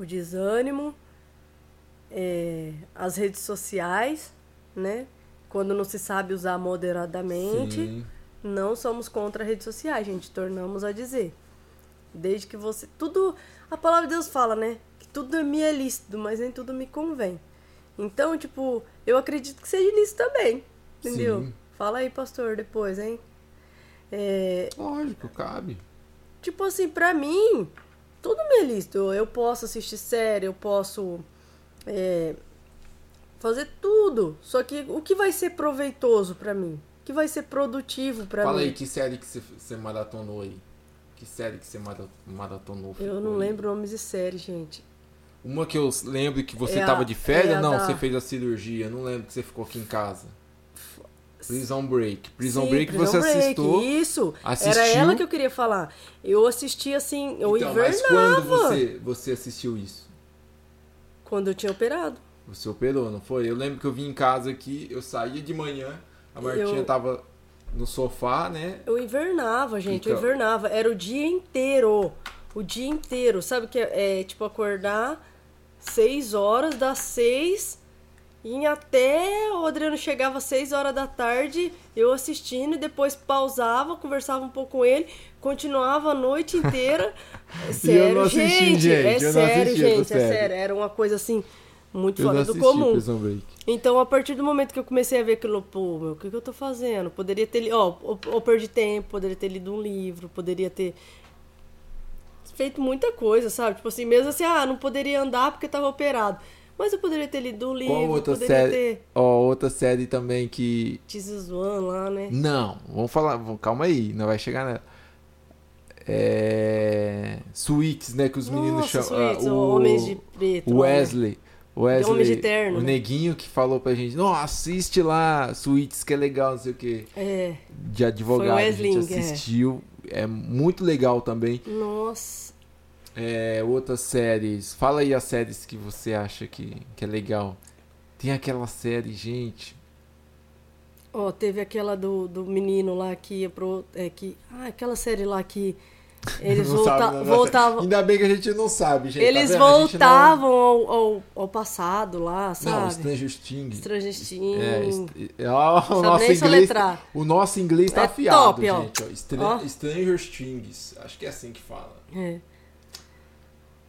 o desânimo, é, as redes sociais, né? Quando não se sabe usar moderadamente. Sim. Não somos contra redes sociais, gente. Tornamos a dizer. Desde que você. Tudo. A palavra de Deus fala, né? Que tudo me é lícito, mas nem tudo me convém. Então, tipo, eu acredito que seja lícito também. Entendeu? Sim. Fala aí, pastor, depois, hein? É, Lógico, cabe. tipo assim, pra mim, tudo me é lícito. Eu posso assistir série, eu posso é, fazer tudo. Só que o que vai ser proveitoso pra mim? O que vai ser produtivo pra Fala mim? aí, que série que você, maratonou aí? Que série que você mara- maratonou? Eu não aí? lembro nomes de série, gente. Uma que eu lembro que você É a- tava de férias, é a não, da- você fez a cirurgia, não lembro que você ficou aqui em casa. Prison Break. Prison Sim, Break Prison você Break, assistiu. Isso. assistiu. Era ela que eu queria falar. Eu assisti assim, eu então, mas invernava. quando você, você assistiu isso? Quando eu tinha operado. Você operou, não foi? Eu lembro que eu vim em casa aqui, eu saía de manhã, a Martinha Eu- tava no sofá, né? Eu invernava, gente. Eu Então. invernava. Era o dia inteiro. O dia inteiro. Sabe que é, é, tipo acordar seis horas, das seis e até o Adriano chegava às seis horas da tarde, eu assistindo e depois pausava, conversava um pouco com ele, continuava a noite inteira. É sério, assisti, gente, gente, É eu sério, assisti gente, é sério. Era uma coisa assim muito Eu fora do comum. Então, a partir do momento que eu comecei a ver aquilo, pô, meu, o que, que eu tô fazendo? Poderia ter, ó, ou, ou perdi tempo, poderia ter lido um livro, poderia ter feito muita coisa, sabe? Tipo assim, mesmo assim, ah, não poderia andar porque tava operado. Mas eu poderia ter lido um livro, Qual outra poderia série? ter Ó, outra série também que is One lá, né? Não, vamos falar, vamos- calma aí, não vai chegar nela. É. Suítes, né? Que os meninos Nossa, chamam. Suítes, ah, o Homens de Preto. o? Wesley. O Wesley, Homens de Terno, o neguinho que falou pra gente, não, assiste lá, Suítes, que é legal, não sei o que. É, De advogado, Foi o a gente Wesley, é. assistiu. É. muito legal também. nossa. É, outras séries. Fala aí as séries que você acha que, que é legal. Tem aquela série, gente. Ó, teve aquela do, do menino lá que ia pro. É, que, ah, aquela série lá que eles Não volta, sabe, não, não. voltavam. Ainda bem que a gente não sabe, gente. Eles tá vendo? A gente não- voltavam ao, ao, ao passado lá, Não, sabe? Stranger Things. Stranger Things. É, est- é, ó, o nosso inglês, soletrar. o nosso inglês tá É afiado, top, gente. Ó. Ó. Stranger Things, acho que é assim que fala. É.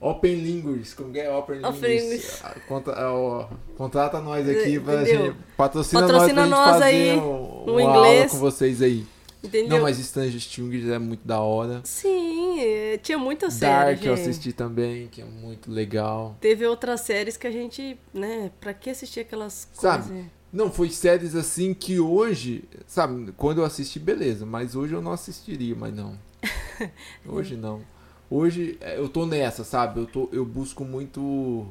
Open Linguist, como é Open? Linguist. Ah, Conta, ó, contrata nós aqui pra Entendeu? gente, patrocina, Patrocina nós pra nós gente fazer aí, um, no uma aula inglês. com vocês aí. Entendeu? Não, mas Stranger Things é muito da hora. Sim, é, tinha muita série. Dark eu gente. assisti também, que é muito legal. Teve outras séries que a gente, né, pra que assistir aquelas Sabe? coisas? Não, foi séries assim que hoje, sabe, quando eu assisti, beleza, mas hoje eu não assistiria, mas não. Hoje não. Hoje é, eu tô nessa, sabe? Eu, tô, eu busco muito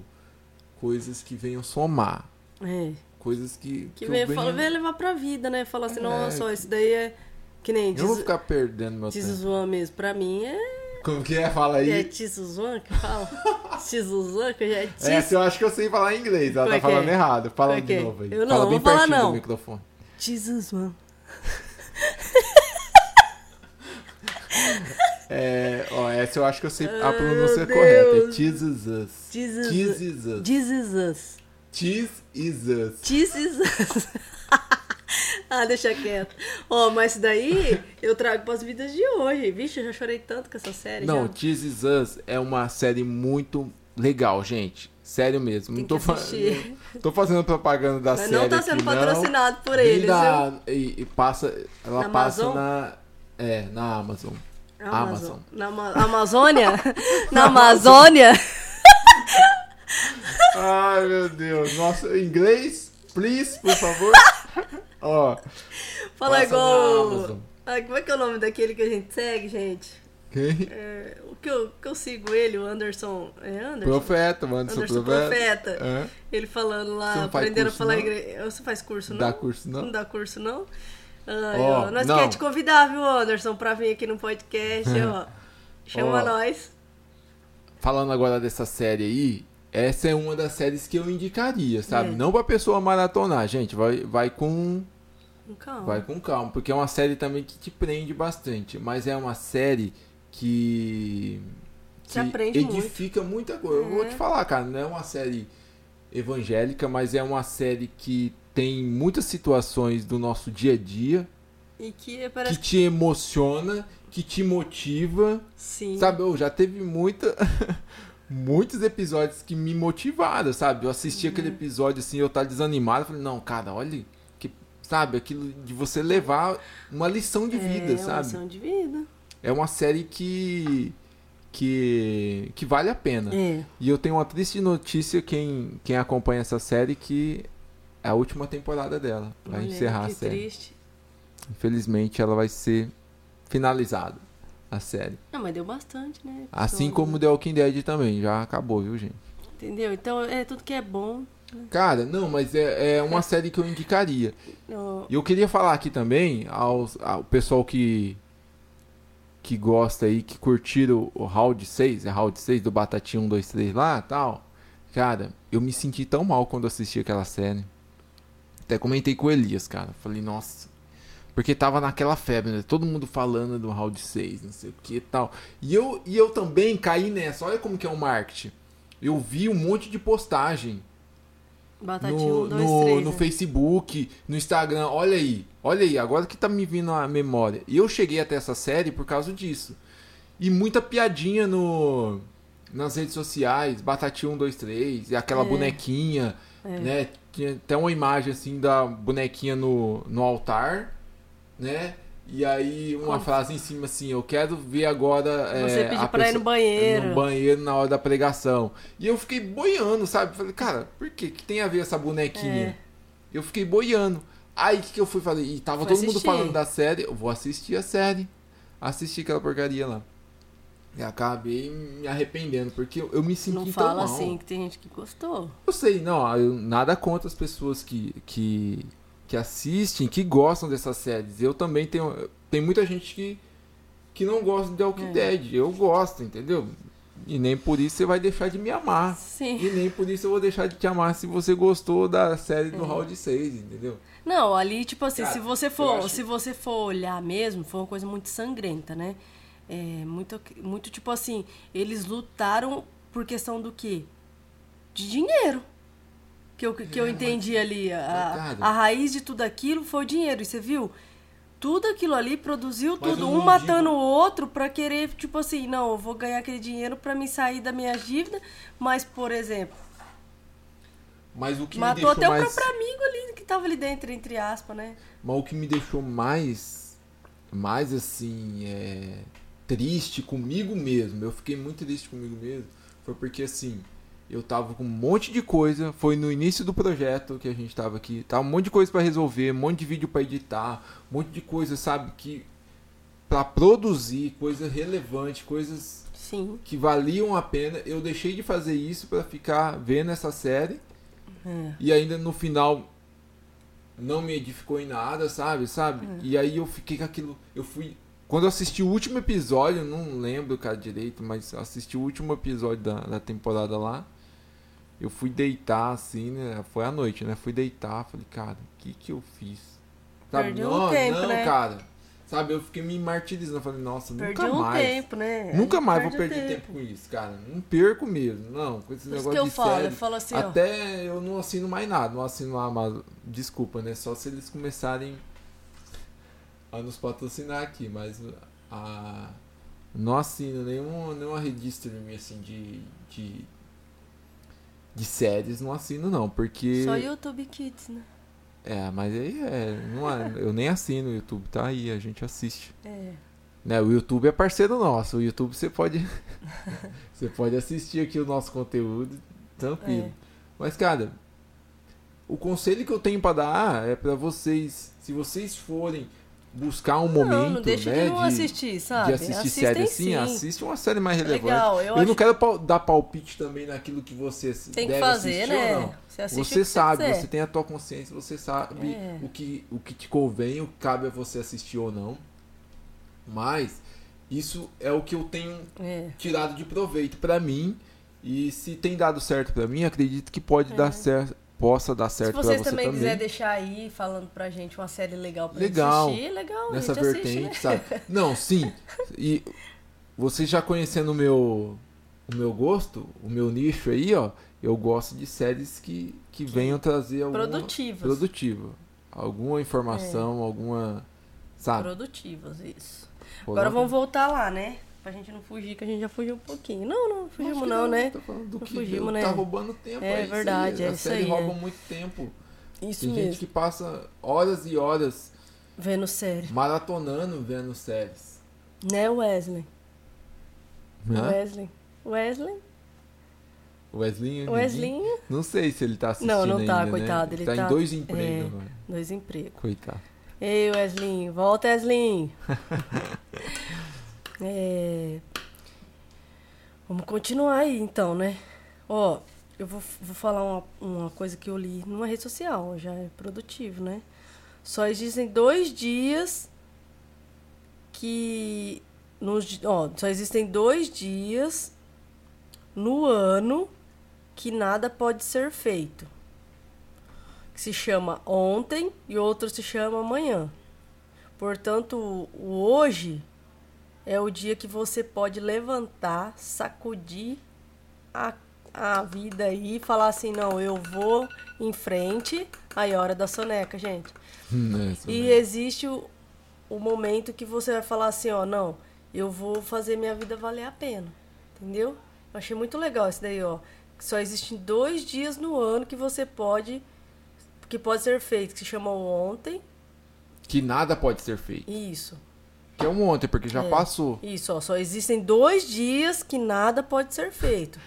coisas que venham somar. É. Coisas que. Que vem, venha- vem levar pra vida, né? Fala assim, É. nossa, ó, isso daí é. Que nem Eu não vou diz, ficar perdendo meu diz tempo. Zoan mesmo. Pra mim é. Como que é? Fala aí. É Tizuzuan que fala? Tizuzuan que já é tis. Essa eu acho que eu sei falar em inglês, ela Como é tá que falando é? errado. Fala Como é de que é? novo aí. Eu não, Fala bem vou falar, pertinho não. do microfone. Tizuzuan. É, ó, essa eu acho que eu sei a pronúncia Deus. correta. É. Jesus. Cheese is us. This is us. Cheese is us. This is us. ah, deixa quieto. Ó, mas isso daí eu trago pras vidas de hoje. Vixe, eu já chorei tanto com essa série. Não, já. Is us é uma série muito legal, gente. Sério mesmo. Tem não tô, que fa- assistir. não tô fazendo propaganda da Mas série não tá sendo aqui, não. patrocinado por Vem eles, e, e passa, ela Na passa Amazon? na é, na Amazon. Amazon. Na Ama- Amazônia? Na Amazônia? Ai, meu Deus. Nossa, inglês, please, por favor. Ó, Fala Passa igual. Ah, como é que é o nome daquele que a gente segue, gente? quem? É, o que eu, que eu sigo ele, o Anderson. É Anderson? Profeta, mano, sou Anderson profeta. Profeta. É. Ele falando lá, aprendendo a falar igreja. Você faz curso, não? Dá curso, não? Não dá curso, não? Ai, Ó, ó, nós não. queremos te convidar, viu, Anderson, pra vir aqui no podcast, ó. Chama Ó. nós. Falando agora dessa série aí, essa é uma das séries que eu indicaria, sabe? É. Não pra pessoa maratonar, gente, vai, vai com Calma. vai com calma, porque é uma série também que te prende bastante, mas é uma série que Te que aprende edifica muita coisa. Eu vou É. te falar, cara, não é uma série evangélica, mas é uma série que tem muitas situações do nosso dia a dia E que que parece te emociona, que te motiva. sim. Sabe, eu já teve muita muitos episódios que me motivaram, sabe? Eu assisti Uhum. aquele episódio assim, eu tava desanimado, falei, não, cara, olha que sabe, aquilo de você levar uma lição de vida, é, sabe? Uma lição de vida. É uma série que que que vale a pena. É. E eu tenho uma triste notícia quem quem acompanha essa série que é a última temporada dela, vai encerrar a série. triste. Infelizmente ela vai ser finalizada a série. Não, mas deu bastante, né? Assim como The Walking Dead também, já acabou, viu, gente? Entendeu? Então, é tudo que é bom. Cara, não, mas é, é uma série que eu indicaria. E eu queria falar aqui também aos, ao pessoal que que gosta aí, que curtiram o Round 6, é Round 6 do Batatinha 1, 2, 3 lá tal. Cara, eu me senti tão mal quando assisti aquela série. Até comentei com o Elias, cara. Falei, nossa. Porque tava naquela febre, né? Todo mundo falando do Round 6, não sei o que e tal. E eu, e eu também caí nessa. Olha como que é o marketing. Eu vi um monte de postagem no, 1, 2, no, 3. no né? Facebook, no Instagram. Olha aí, olha aí, agora que tá me vindo a memória. E eu cheguei até essa série por causa disso. E muita piadinha no nas redes sociais, Batatinha 1, 2, 3, e aquela É. bonequinha, É. né? Tinha até uma imagem assim da bonequinha no, no altar, né? E aí uma Como? frase em cima assim, eu quero ver agora Você é, pediu a pra ir no pessoa- banheiro. no banheiro na hora da pregação. E eu fiquei boiando, sabe? Falei, cara, por que que tem a ver essa bonequinha? É. Eu fiquei boiando. Aí o que, que eu fui fazer? E tava Foi todo mundo assistir. falando da série. Eu vou assistir a série. Assisti aquela porcaria lá. E acabei me arrependendo, porque eu, eu me senti Não tão fala mal. assim que tem gente que gostou. Eu sei, não, eu, nada contra as pessoas que, que, que assistem, que gostam dessas séries. Eu também tenho. Tem muita gente que, que não gosta de The Walking É. Dead. Eu gosto, entendeu? E nem por isso você vai deixar de me amar. Sim. E nem por isso eu vou deixar de te amar se você gostou da série É. do Round 6, entendeu? Não, ali, tipo assim, Cara, se você eu for, acho- se você for olhar mesmo, foi uma coisa muito sangrenta, né? É, muito, muito tipo assim, eles lutaram por questão do quê? De dinheiro. Que eu, que eu É, entendi ali. A, a raiz de tudo aquilo foi o dinheiro. E você viu? Tudo aquilo ali produziu Mas tudo, eu um matando digo- o outro pra querer, tipo assim, não, eu vou ganhar aquele dinheiro pra me sair da minha dívida, mas, por exemplo, Mas o que me matou deixou até mais... o próprio amigo ali que tava ali dentro, entre aspas, né? Mas o que me deixou mais, mais assim, é, triste comigo mesmo, eu fiquei muito triste comigo mesmo, foi porque assim, eu tava com um monte de coisa, foi no início do projeto que a gente tava aqui, tava um monte de coisa pra resolver, um monte de vídeo pra editar, um monte de coisa, sabe, que pra produzir coisa relevante, coisas Sim. que valiam a pena. Eu deixei de fazer isso pra ficar vendo essa série É. e ainda no final não me edificou em nada, sabe? Sabe? É. E aí eu fiquei com aquilo. Eu fui. Quando eu assisti o último episódio, não lembro, cara, direito, mas assisti o último episódio da, da temporada lá. Eu fui deitar assim, né? Foi à noite, né? Fui deitar, falei, cara, o que que eu fiz? Sabe? Perdeu um não, tempo, não, né? cara. Sabe, eu fiquei me martirizando. Falei, nossa, Perdi nunca um mais. tempo, né? Nunca mais vou Perde o perder tempo. com isso, cara. Não perco mesmo. Não, com esse Por negócio que eu de falo, série. eu falo assim, ó. Até eu não assino mais nada, não assino a Amazon. Desculpa, né? Só se eles começarem a nos patrocinar aqui, mas a não assino nenhum, nenhuma rede de streaming assim de, de de séries, não assino não, porque Só YouTube Kids, né? é, mas aí é, não é, eu nem assino o YouTube, tá aí, a gente assiste. É. Né, o YouTube é parceiro nosso. O YouTube você pode você pode assistir aqui o nosso conteúdo tranquilo. É. Mas cara, o conselho que eu tenho pra dar é pra vocês, se vocês forem buscar um momento, não, deixa né, de não assistir, sabe? de assistir Assistem série assim, sim. assiste uma série mais relevante. Legal, eu, Eu, acho não quero dar palpite também naquilo que você tem que deve fazer, assistir né? ou não. Você, Você sabe, você tem a tua consciência, você sabe É. o, que, o que te convém, o que cabe a você assistir ou não. Mas isso é o que eu tenho É. tirado de proveito pra mim. E se tem dado certo pra mim, acredito que pode É. dar certo, possa dar Se certo vocês você também também. quiserem deixar aí falando pra gente uma série legal pra Legal. assistir, legal. nessa vertente, assiste, né? sabe? Não, sim. E você já conhecendo o meu o meu gosto, o meu nicho aí, ó, eu gosto de séries que, que venham trazer alguma Produtivas. produtiva, alguma informação, É. alguma, sabe? Produtivas, isso. Agora vamos voltar lá, né? Pra gente não fugir, que a gente já fugiu um pouquinho. Não, não, fugimos que não, né? Tô falando do Não que fugimos, né? tá roubando tempo É isso verdade, aí. é A isso série aí, rouba é. muito tempo. Isso Tem gente mesmo. que passa horas e horas Vendo série. maratonando vendo séries. Né, Wesley? Hã? Wesley. Wesley? Wesley, Wesley, Não sei se ele tá assistindo Não, não tá, ainda, né? coitado, ele tá, tá- em dois empregos é. agora. dois empregos. Coitado. Ei, Wesley, volta, Wesley. é... Vamos continuar aí, então, né? Ó, eu vou, vou falar uma, uma coisa que eu li numa rede social, já é produtivo, né? Só existem dois dias que... Nos, ó, só existem dois dias no ano que nada pode ser feito que se chama ontem e outro se chama amanhã. Portanto, o hoje é o dia que você pode levantar, sacudir a, a vida aí e falar assim, não, eu vou em frente. Aí, hora da soneca, gente. É, E existe o, o momento que você vai falar assim, ó, não, eu vou fazer minha vida valer a pena. Entendeu? Eu achei muito legal isso daí, ó. Só existem dois dias no ano que você pode. Que pode ser feito, que se chama ontem. Que nada pode ser feito. Isso. Que é um ontem, porque já É. passou. Isso, ó. Só existem dois dias que nada pode ser feito.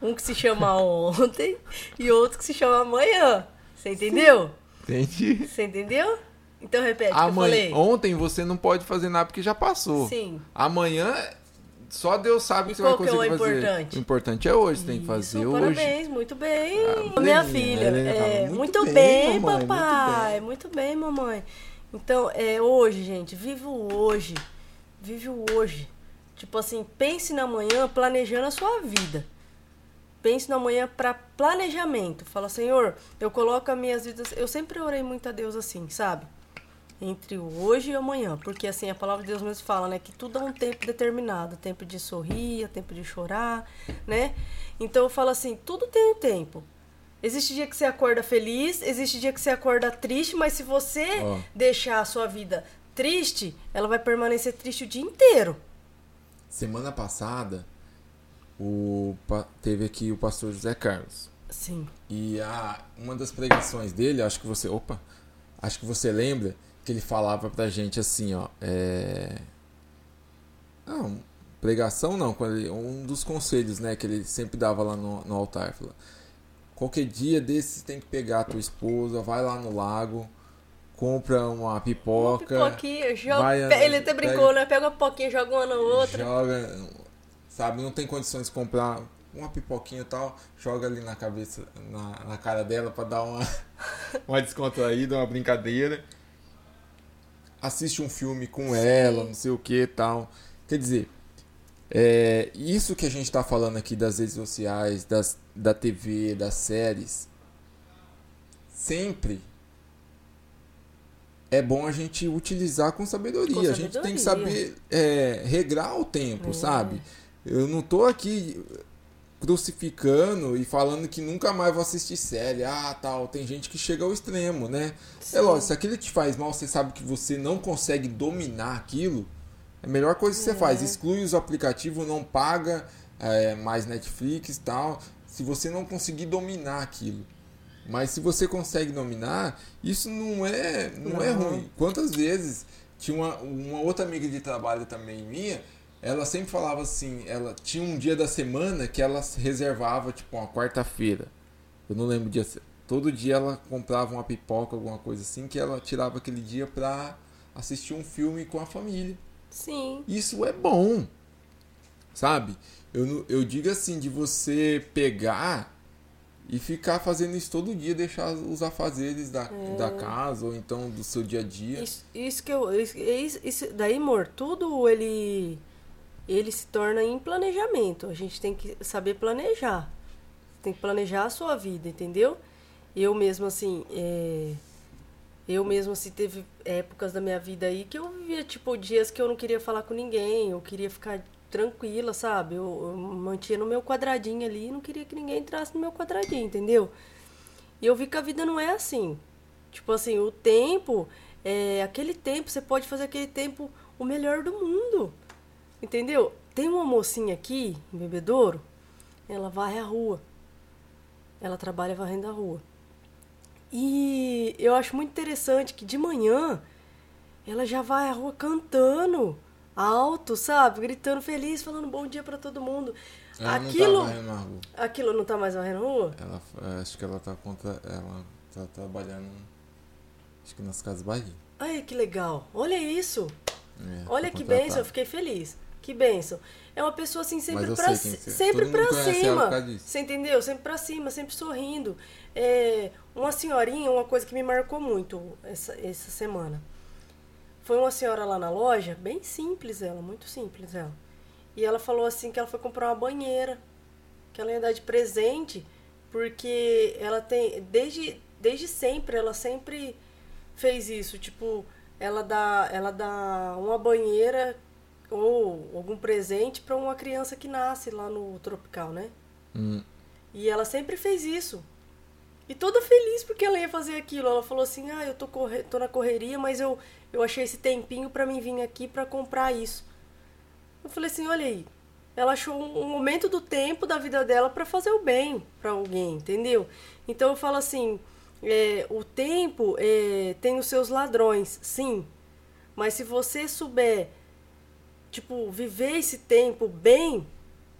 Um que se chama ontem e outro que se chama amanhã. Você entendeu? Entendi. Você entendeu? Então repete o que eu Amanhã, falei. ontem você não pode fazer nada porque já passou. Sim. Amanhã, só Deus sabe o E que você vai qual que é o conseguir fazer. importante? O importante é hoje, tem que fazer Isso, hoje. Parabéns, muito bem, Ah, minha filha. Helena É, muito, "Muito bem, bem, mamãe, muito papai. bem." Muito bem, mamãe. Então, é hoje, gente. Viva o hoje. Vive o hoje. Tipo assim, pense na manhã planejando a sua vida. Pense na manhã para planejamento. Fala, Senhor, eu coloco as minhas vidas. Eu sempre orei muito a Deus assim, sabe? Entre hoje e amanhã. Porque assim, a palavra de Deus mesmo fala, né? Que tudo há um tempo determinado. Tempo de sorrir, tempo de chorar, né? Então eu falo assim, tudo tem um tempo. Existe dia que você acorda feliz, existe dia que você acorda triste, mas se você Ó. deixar a sua vida triste, ela vai permanecer triste o dia inteiro. Semana passada, o, teve aqui o pastor José Carlos. Sim. E a, uma das pregações dele, acho que você. Opa! Acho que você lembra que ele falava pra gente assim, ó. É. Não, pregação não, quando ele- um dos conselhos, né, que ele sempre dava lá no, no altar. Falou, Qualquer dia desses tem que pegar a tua esposa, vai lá no lago, compra uma pipoca. Pipoquinha, joga, vai, ele até pega- brincou, né? Pega uma pipoquinha, joga uma na outra. Joga. sabe? Não tem condições de comprar uma pipoquinha e tal, joga ali na cabeça, na, na cara dela para dar uma, uma descontraída, uma brincadeira. Assiste um filme com Sim. ela, não sei o que tal. Quer dizer, é, isso que a gente está falando aqui das redes sociais, das, da TV, das séries, sempre é bom a gente utilizar com sabedoria. Com sabedoria. A gente tem que saber é, regrar o tempo, é. sabe? Eu não tô aqui crucificando e falando que nunca mais vou assistir série. Ah, tal. Tem gente que chega ao extremo, né? É Sim. É lógico, se aquilo te faz mal, você sabe que você não consegue dominar aquilo. É a melhor coisa que você é. faz. Exclui os aplicativos, não paga é, mais Netflix e tal. Se você não conseguir dominar aquilo. Mas se você consegue dominar, isso não é, não, não. é ruim. Quantas vezes tinha uma, uma outra amiga de trabalho também minha, ela sempre falava assim, ela tinha um dia da semana que ela reservava, tipo, uma quarta-feira. Eu não lembro o dia. Todo dia ela comprava uma pipoca, alguma coisa assim, que ela tirava aquele dia pra assistir um filme com a família. Sim. Isso é bom. Sabe? Eu, eu digo assim, de você pegar e ficar fazendo isso todo dia, deixar os afazeres da, é. da casa ou então do seu dia a dia. Isso, isso que eu. Isso, isso, daí, amor, tudo ele. Ele se torna em planejamento. A gente tem que saber planejar. Tem que planejar a sua vida, entendeu? Eu mesmo, assim. É, eu mesmo, assim, teve épocas da minha vida aí que eu vivia, tipo, dias que eu não queria falar com ninguém, eu queria ficar tranquila, sabe? Eu, eu mantinha no meu quadradinho ali e não queria que ninguém entrasse no meu quadradinho, entendeu? E eu vi que a vida não é assim. Tipo assim, o tempo, é, aquele tempo, você pode fazer aquele tempo o melhor do mundo. Entendeu? Tem uma mocinha aqui, em Bebedouro, ela varre a rua. Ela trabalha varrendo a rua. E eu acho muito interessante que de manhã ela já vai à rua cantando alto, sabe? Gritando feliz, falando bom dia para todo mundo. Ela aquilo, não tá na rua. Aquilo não tá mais varrendo na rua? Ela, é, acho que ela tá contra. Ela tá trabalhando. Acho que nas casas Bahia. Ai, que legal. Olha isso. É, Olha que benção, eu fiquei feliz. Que benção. É uma pessoa assim sempre pra, sempre pra cima. Você entendeu? Sempre pra cima, sempre sorrindo. É, uma senhorinha, uma coisa que me marcou muito essa, essa semana. Foi uma senhora lá na loja, bem simples ela, muito simples ela. E ela falou assim que ela foi comprar uma banheira, que ela ia dar de presente, porque ela tem desde desde sempre, ela sempre fez isso, tipo, ela dá ela dá uma banheira ou algum presente para uma criança que nasce lá no tropical, né? Hum. E ela sempre fez isso. E toda feliz porque ela ia fazer aquilo. Ela falou assim: "Ah, eu tô, corre tô na correria, mas eu eu achei esse tempinho para mim vir aqui para comprar isso". Eu falei assim: "Olha aí, ela achou um momento do tempo da vida dela para fazer o bem para alguém, entendeu? Então eu falo assim, é, o tempo é, tem os seus ladrões, sim. Mas se você souber, tipo, viver esse tempo bem,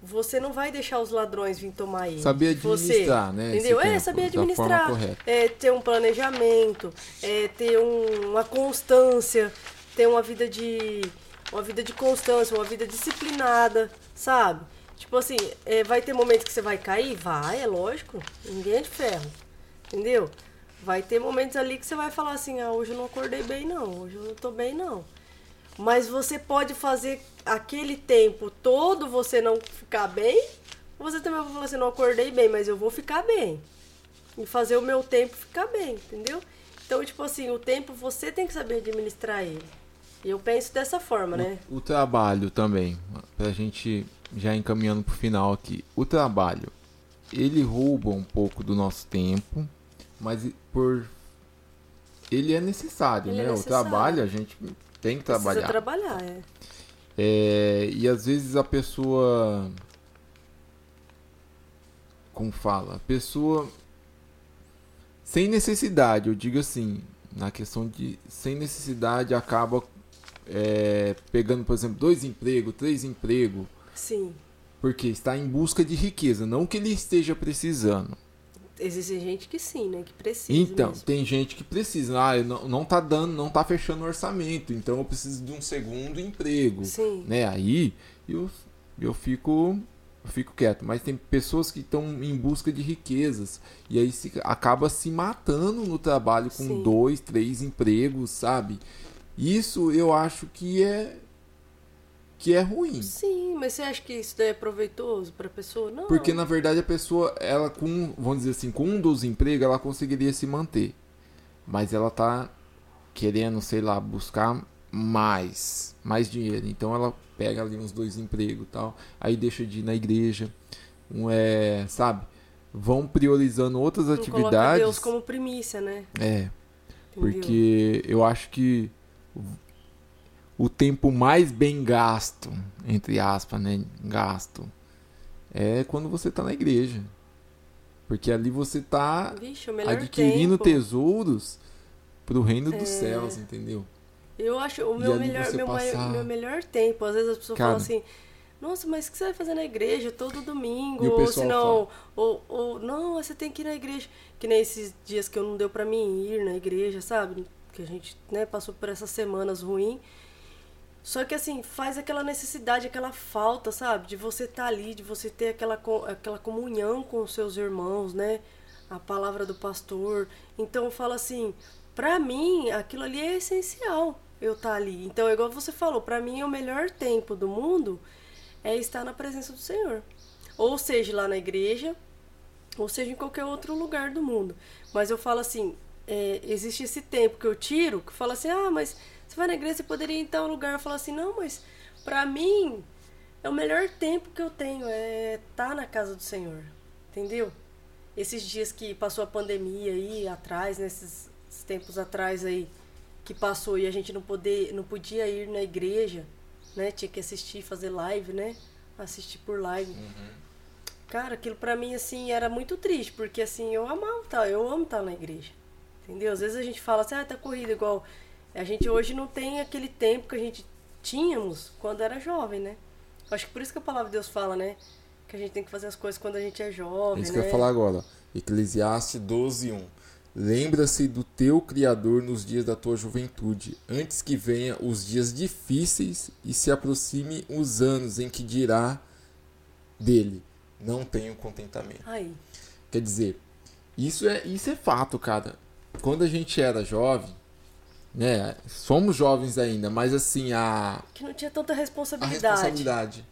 você não vai deixar os ladrões vir tomar ele. Saber administrar, você, né? Entendeu? É, saber administrar. É, ter um planejamento, é, ter um, uma constância, ter uma vida de. Uma vida de constância, uma vida disciplinada, sabe? Tipo assim, é, vai ter momentos que você vai cair? Vai, é lógico. Ninguém é de ferro. Entendeu? Vai ter momentos ali que você vai falar assim, ah, hoje eu não acordei bem não, hoje eu não tô bem não. Mas você pode fazer aquele tempo todo você não ficar bem, você também vai falar assim, não acordei bem, mas eu vou ficar bem. E fazer o meu tempo ficar bem, entendeu? Então, tipo assim, o tempo você tem que saber administrar ele. E eu penso dessa forma, o, né? O trabalho também, pra gente já encaminhando pro final aqui. O trabalho, ele rouba um pouco do nosso tempo, mas por ele é necessário, ele é né? É necessário. O trabalho a gente tem que Precisa trabalhar. trabalhar, é. É, e às vezes a pessoa. Como fala? A pessoa. Sem necessidade, eu digo assim, na questão de. Sem necessidade acaba é, pegando, por exemplo, dois empregos, três empregos. Sim. Porque está em busca de riqueza, não que ele esteja precisando. Existe gente que sim, né? Que precisa. Então, mesmo. tem gente que precisa. Ah, não, não tá dando, não tá fechando o orçamento, então eu preciso de um segundo emprego. Sim. Né? Aí, eu, eu fico eu fico quieto. Mas tem pessoas que estão em busca de riquezas e aí se, acaba se matando no trabalho com Sim. dois, três empregos, sabe? Isso eu acho que é que é ruim. Sim, mas você acha que isso daí é proveitoso pra pessoa? Não. Porque na verdade a pessoa, ela com, vamos dizer assim, com um dos empregos, ela conseguiria se manter. Mas ela tá querendo, sei lá, buscar mais, mais dinheiro. Então ela pega ali uns dois empregos e tal, aí deixa de ir na igreja. Um é, sabe? Vão priorizando outras Não atividades. Deus como primícia, né? É, Entendeu? porque eu acho que o tempo mais bem gasto, entre aspas, né? Gasto, é quando você tá na igreja. Porque ali você tá o melhor adquirindo tempo. tesouros pro reino dos É. céus, entendeu? Eu acho o meu melhor, meu, passar- meu melhor tempo. Às vezes as pessoas Cara. falam assim, nossa, mas o que você vai fazer na igreja todo domingo? O Ou pessoal se não, ou, ou não, você tem que ir na igreja. Que nem esses dias que eu não deu pra mim ir na igreja, sabe? Que a gente né, passou por essas semanas ruins. Só que assim, faz aquela necessidade, aquela falta, sabe? De você estar ali, de você ter aquela, aquela comunhão com os seus irmãos, né? A palavra do pastor. Então eu falo assim, pra mim, aquilo ali é essencial eu estar ali. Então, é igual você falou, pra mim o melhor tempo do mundo é estar na presença do Senhor. Ou seja, lá na igreja, ou seja em qualquer outro lugar do mundo. Mas eu falo assim, é, existe esse tempo que eu tiro, que fala assim, ah, mas você vai na igreja, você poderia ir em tal lugar. Eu falo assim, não, mas pra mim é o melhor tempo que eu tenho, é estar na casa do Senhor. Entendeu? Esses dias que passou a pandemia aí atrás, nesses tempos atrás aí, que passou e a gente não, poder, não podia ir na igreja, né? Tinha que assistir, fazer live, né? Assistir por live. Cara, aquilo pra mim, assim, era muito triste, porque, assim, eu amava tá, eu amo estar na igreja, entendeu? Às vezes a gente fala assim, ah, tá corrida, igual... A gente hoje não tem aquele tempo que a gente tínhamos quando era jovem, né? Acho que por isso que a palavra de Deus fala, né? Que a gente tem que fazer as coisas quando a gente é É jovem, isso né? que eu ia falar agora. Eclesiastes 12, 1. Lembra-se do teu Criador nos dias da tua juventude, antes que venha os dias difíceis e se aproxime os anos em que dirá dele: Não tenho contentamento. Aí, Quer dizer, isso é, isso é fato, cara. Quando a gente era jovem, né? Somos jovens ainda, mas assim, a, que não tinha tanta a responsabilidade. responsabilidade.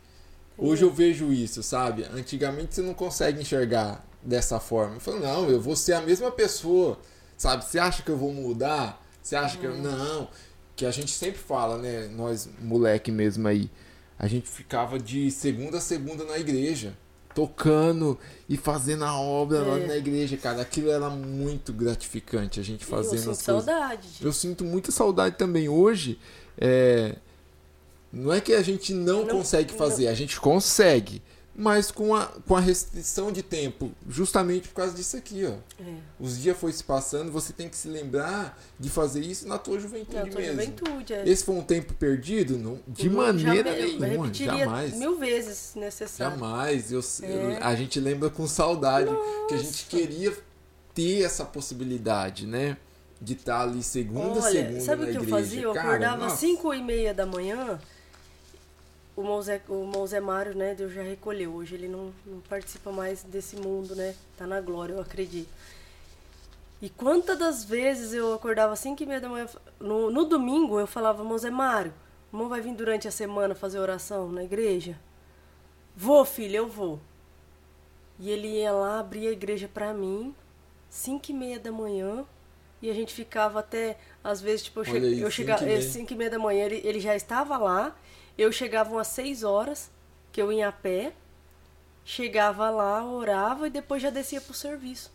Hoje eu vejo isso, sabe? Antigamente você não consegue enxergar dessa forma. Eu falo, não, eu vou ser a mesma pessoa, sabe? Você acha que eu vou mudar? Você acha que eu. Não. Que a gente sempre fala, né? Nós, moleque mesmo aí, a gente ficava de segunda a segunda na igreja, tocando e fazendo a obra lá É. na igreja, cara. Aquilo era muito gratificante, a gente fazendo eu as sinto coisas. saudade. de- Eu sinto muita saudade também. Hoje, é, não é que a gente não, Não- consegue não- fazer, a gente consegue, mas com a, com a restrição de tempo, justamente por causa disso aqui, ó. É. Os dias foi se passando, você tem que se lembrar de fazer isso na tua juventude Na tua mesmo. juventude, é. Esse foi um tempo perdido? Não, de Não, maneira jamais- eu nenhuma, jamais. mil vezes necessário. Jamais. Eu, eu- É. a gente lembra com saudade que a gente queria ter essa possibilidade, né? De estar ali segunda Olha, segunda sabe o que eu igreja. fazia? Eu Cara, acordava às nossa. 5 e meia da manhã. O Mosé, o Mosé Mário, né, Deus já recolheu. Hoje ele não, não participa mais desse mundo, né? Tá na glória, eu acredito. E quantas das vezes eu acordava às 5 e meia da manhã. No, no domingo eu falava, Mosé Mário, irmão vai vir durante a semana fazer oração na igreja? Vou, filho, eu vou. E ele ia lá, abria a igreja pra mim, 5 e meia da manhã. E a gente ficava até, às vezes, tipo, eu, che eu cinco chegava, e meia. 5 e meia da manhã, ele, ele já estava lá. Eu chegava umas 6 horas, que eu ia a pé. Chegava lá, orava e depois já descia pro serviço.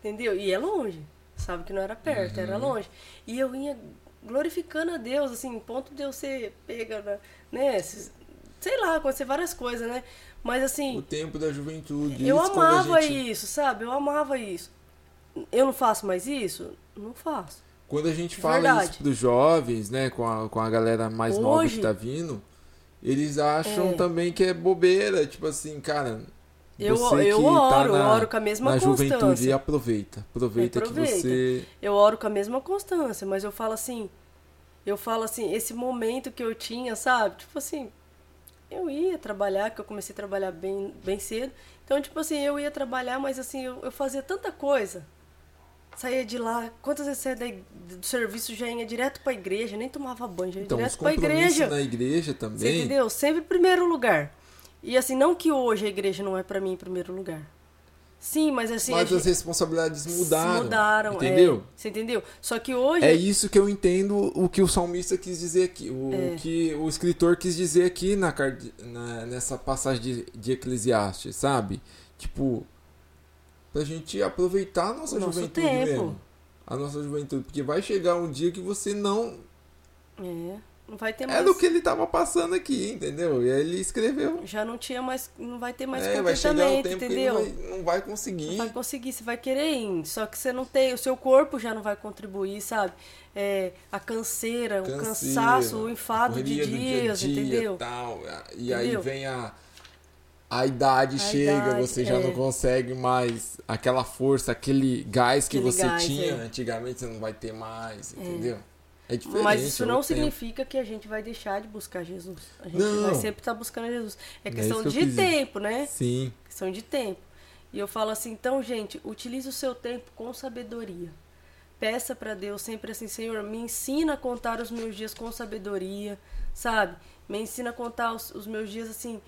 Entendeu? E é longe. Sabe que não era perto, era Uhum. longe. E eu ia glorificando a Deus, assim, ponto de eu ser pega, né? Sei lá, acontecer várias coisas, né? Mas assim. O tempo da juventude. Eu isso amava gente- isso, sabe? Eu amava isso. Eu não faço mais isso? Não faço. Quando a gente fala Verdade. isso pros jovens, né, com a, com a galera mais nova Hoje- que tá vindo, eles acham É. também que é bobeira, tipo assim, cara, Eu, você eu que oro, tá eu na, oro com a mesma na juventude constância. aproveita, aproveita, Aproveita. que você Eu oro com a mesma constância, mas eu falo assim, eu falo assim, esse momento que eu tinha, sabe? Tipo assim, eu ia trabalhar, que eu comecei a trabalhar bem, bem cedo. Então, tipo assim, eu ia trabalhar, mas assim, eu, eu fazia tanta coisa. Saía de lá, quantas vezes saía do serviço já ia direto pra igreja, nem tomava banho, já ia Então, direto pra compromissos igreja. na igreja Você também. entendeu? Sempre em primeiro lugar. E assim, não que hoje a igreja não é pra mim em primeiro lugar. Sim, mas assim. a Mas as gente- responsabilidades mudaram. mudaram, Entendeu? é. Você entendeu? Só que hoje. É isso que eu entendo o que o salmista quis dizer aqui, o É. que o escritor quis dizer aqui na, na- nessa passagem de, de Eclesiastes, sabe? Tipo, pra gente aproveitar a nossa O nosso juventude tempo. mesmo. A nossa juventude, porque vai chegar um dia que você não. É, não vai ter mais. É do que ele tava passando aqui, entendeu? E aí ele escreveu. Já não tinha mais. Não vai ter mais É, chegar um entendeu? não vai, não vai conseguir. Não vai conseguir, você vai querer ir, só que você não tem, o seu corpo já não vai contribuir, sabe? É, a canseira, o Canseira, cansaço, o enfado de dias, dia, entendeu? Tal, e aí Entendeu? vem a a idade A chega, idade, você já é. não consegue mais aquela força, aquele gás que Aquele você gás, tinha é. antigamente, você não vai ter mais, entendeu? É diferente. Mas isso é não outro tempo. significa que a gente vai deixar de buscar Jesus. A gente Não. vai sempre estar buscando Jesus. É É questão que de dizer. tempo, né? Sim. Questão de tempo. E eu falo assim, então, gente, utilize o seu tempo com sabedoria. Peça para Deus sempre assim, Senhor, me ensina a contar os meus dias com sabedoria, sabe? Me ensina a contar os, os meus dias assim,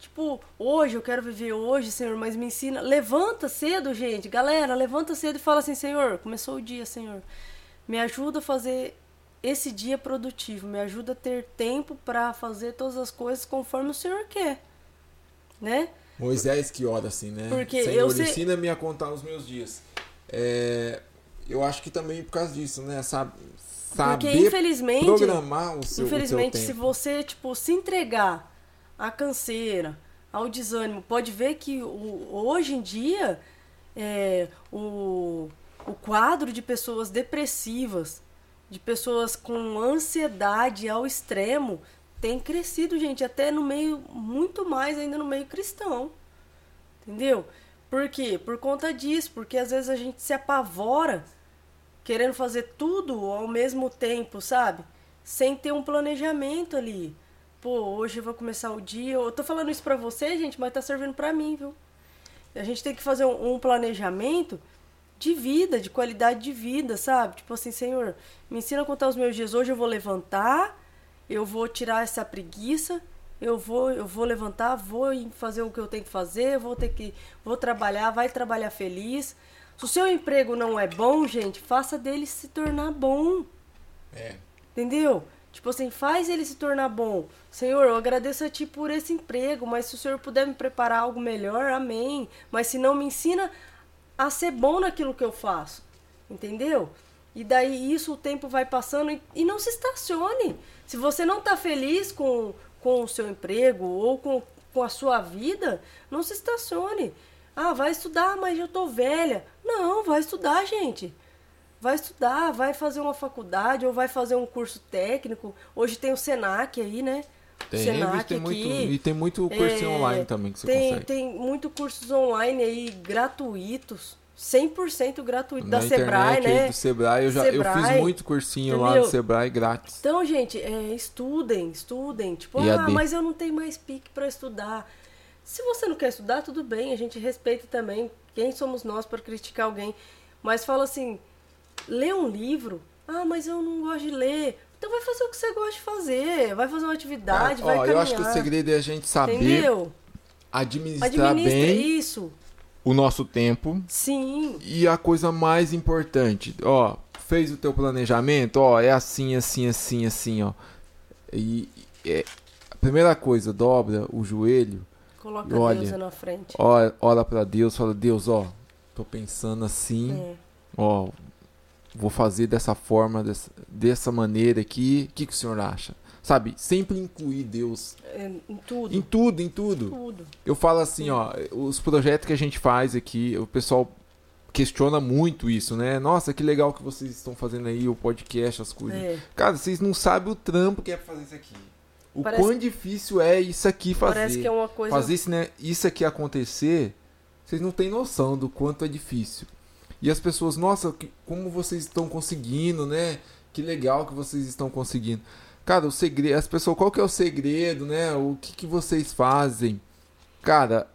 tipo, hoje eu quero viver hoje, Senhor, mas me ensina. Levanta cedo, gente, galera, levanta cedo e fala assim, Senhor, começou o dia, Senhor, me ajuda a fazer esse dia produtivo, me ajuda a ter tempo para fazer todas as coisas conforme o Senhor quer, né? Moisés que ora assim, né? Porque Senhor, sei- ensina-me a contar os meus dias. É, eu acho que também por causa disso, né? Sabe, Porque saber infelizmente, programar o seu, o seu infelizmente, se tempo. você tipo se entregar à canseira, ao desânimo, pode ver que o- hoje em dia é, o, o quadro de pessoas depressivas, de pessoas com ansiedade ao extremo, tem crescido, gente, até no meio muito mais ainda no meio cristão. Entendeu? Por quê? Por conta disso, porque às vezes a gente se apavora querendo fazer tudo ao mesmo tempo, sabe? Sem ter um planejamento ali. Pô, hoje eu vou começar o dia. Eu tô falando isso pra você, gente, mas tá servindo pra mim, viu? A gente tem que fazer um, um planejamento de vida, de qualidade de vida, sabe? Tipo assim, Senhor, me ensina a contar os meus dias. Hoje eu vou levantar, eu vou tirar essa preguiça, eu vou, eu vou levantar, vou fazer o que eu tenho que fazer, vou ter que, vou trabalhar, vai trabalhar feliz. Se o seu emprego não é bom, gente, faça dele se tornar bom. É. Entendeu? Tipo assim, faz ele se tornar bom. Senhor, eu agradeço a ti por esse emprego, mas se o Senhor puder me preparar algo melhor, amém. Mas se não, me ensina a ser bom naquilo que eu faço. Entendeu? E daí isso o tempo vai passando e, e não se estacione. Se você não tá feliz com, com o seu emprego ou com, com a sua vida, não se estacione. Ah, vai estudar, mas eu tô velha. Não, vai estudar, gente vai estudar, vai fazer uma faculdade ou vai fazer um curso técnico. Hoje tem o Senac aí, né? Tem, Senac tem muito, aqui. e tem muito cursinho É, online também que você tem, consegue. Tem muito cursos online aí gratuitos, 100% gratuito Na da internet Sebrae, né? do Sebrae, eu já eu fiz Sebrae, muito cursinho lá entendeu? do Sebrae grátis. Então, gente, é, estudem, estudem. Tipo, EAD. ah, mas eu não tenho mais pique para estudar. Se você não quer estudar, tudo bem, a gente respeita também. Quem somos nós para criticar alguém? Mas fala assim, lê um livro. Ah, mas eu não gosto de ler. Então vai fazer o que você gosta de fazer. Vai fazer uma atividade, Ah, vai ó, caminhar. eu acho que o segredo é a gente saber Entendeu? administrar Administra bem isso. o nosso tempo. Sim. E a coisa mais importante, ó, fez o teu planejamento, ó, é assim, assim, assim, assim, ó. E é, a primeira coisa, dobra o joelho, Coloca Olha, Deus na frente. ó, ora pra Deus, fala, Deus, ó, tô pensando assim, É. ó, vou fazer dessa forma, dessa, dessa maneira aqui, o que, que o senhor acha? Sabe, sempre incluir Deus É, em tudo. em tudo, em tudo. Tudo. Eu falo assim, ó, os projetos que a gente faz aqui, o pessoal questiona muito isso, né? Nossa, que legal que vocês estão fazendo aí o podcast, as coisas. É. Cara, vocês não sabem o trampo que é fazer isso aqui. O Parece- quão difícil é isso aqui fazer. Parece que é uma coisa. Fazer isso, né, isso aqui acontecer, vocês não têm noção do quanto é difícil. E as pessoas, nossa, que- como vocês estão conseguindo, né? Que legal que vocês estão conseguindo. Cara, o segredo, as pessoas, qual que é o segredo, né? O que, que vocês fazem? Cara,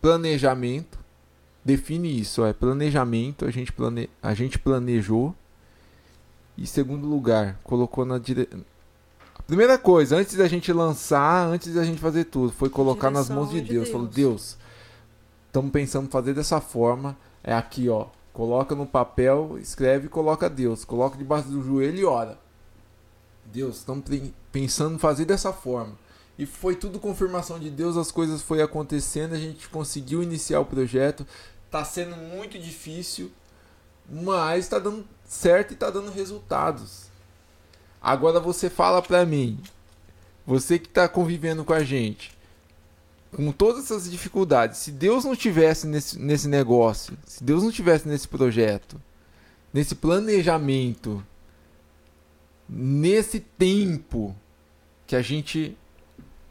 planejamento. Define isso, é planejamento, a gente, plane, a gente planejou. E segundo lugar, colocou na dire... Primeira coisa, antes da gente lançar, antes da gente fazer tudo, foi colocar nas mãos de, de Deus. Deus. Falou, Deus, estamos pensando em fazer dessa forma. É aqui, ó. Coloca no papel, escreve e coloca Deus. Coloca debaixo do joelho e ora. Deus, estamos pensando em fazer dessa forma. E foi tudo confirmação de Deus, as coisas foi acontecendo, a gente conseguiu iniciar o projeto. Tá sendo muito difícil, mas está dando certo e está dando resultados. Agora você fala para mim, você que está convivendo com a gente, com todas essas dificuldades, se Deus não tivesse nesse, nesse negócio, se Deus não tivesse nesse projeto, nesse planejamento, nesse tempo que a gente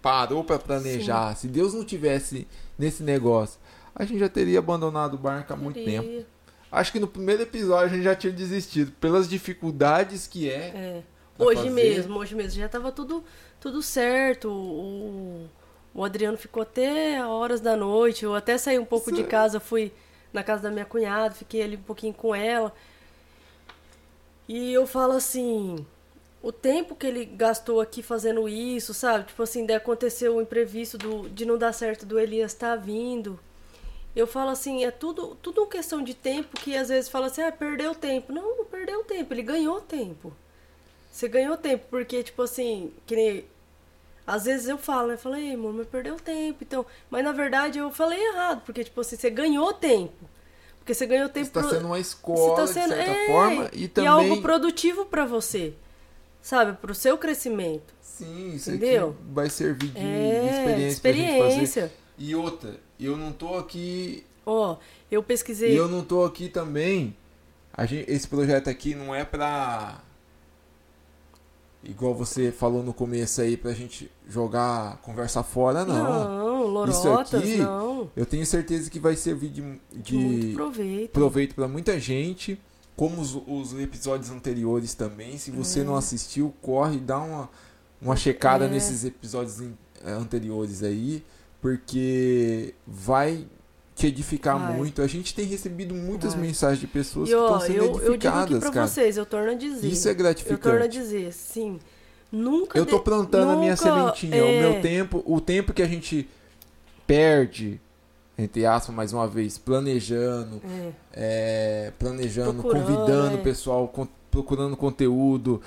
parou para planejar, Sim. se Deus não tivesse nesse negócio, a gente já teria abandonado o barco há muito tempo. Acho que no primeiro episódio a gente já tinha desistido pelas dificuldades que é. é. Hoje fazer. mesmo, hoje mesmo já estava tudo tudo certo. O, o Adriano ficou até horas da noite. Eu até saí um pouco de casa, fui na casa da minha cunhada, fiquei ali um pouquinho com ela. E eu falo assim, o tempo que ele gastou aqui fazendo isso, sabe? Tipo assim, de acontecer o imprevisto do, de não dar certo do Elias estar tá vindo. Eu falo assim, é tudo, tudo uma questão de tempo que às vezes fala assim, ah, perdeu tempo. Não, não perdeu tempo, ele ganhou tempo. Você ganhou tempo, porque, tipo assim, que nem. Às vezes eu falo, né? Falei, amor, mas perdeu tempo. Então, mas na verdade eu falei errado, porque, tipo assim, você ganhou tempo. Porque você ganhou tempo. Você tá pro... sendo uma escola, tá sendo... de certa é... forma, e também. E algo produtivo para você sabe, para o seu crescimento. Sim, isso Entendeu? vai servir de, é, experiência. experiência. E outra, eu não tô aqui. Ó, oh, eu pesquisei. E eu não tô aqui também. A gente, esse projeto aqui não é pra. Igual você falou no começo aí, pra gente jogar, conversar fora, não. Não, lorotas, Isso aqui, não. Eu tenho certeza que vai servir de, de proveito. proveito para muita gente como os, os episódios anteriores também. Se você é. não assistiu, corre, dá uma, uma checada é. nesses episódios eh, anteriores aí, porque vai te edificar vai. muito. A gente tem recebido muitas vai. mensagens de pessoas e, ó, que estão sendo eu, edificadas, eu digo aqui pra cara. vocês, eu torno a dizer. Isso é gratificante. Eu torno a dizer, sim. Nunca Eu tô plantando de... a minha sementinha, é... o meu tempo, o tempo que a gente perde entre aspas, mais uma vez, planejando, é. É, planejando, convidando o é. pessoal, con procurando conteúdo,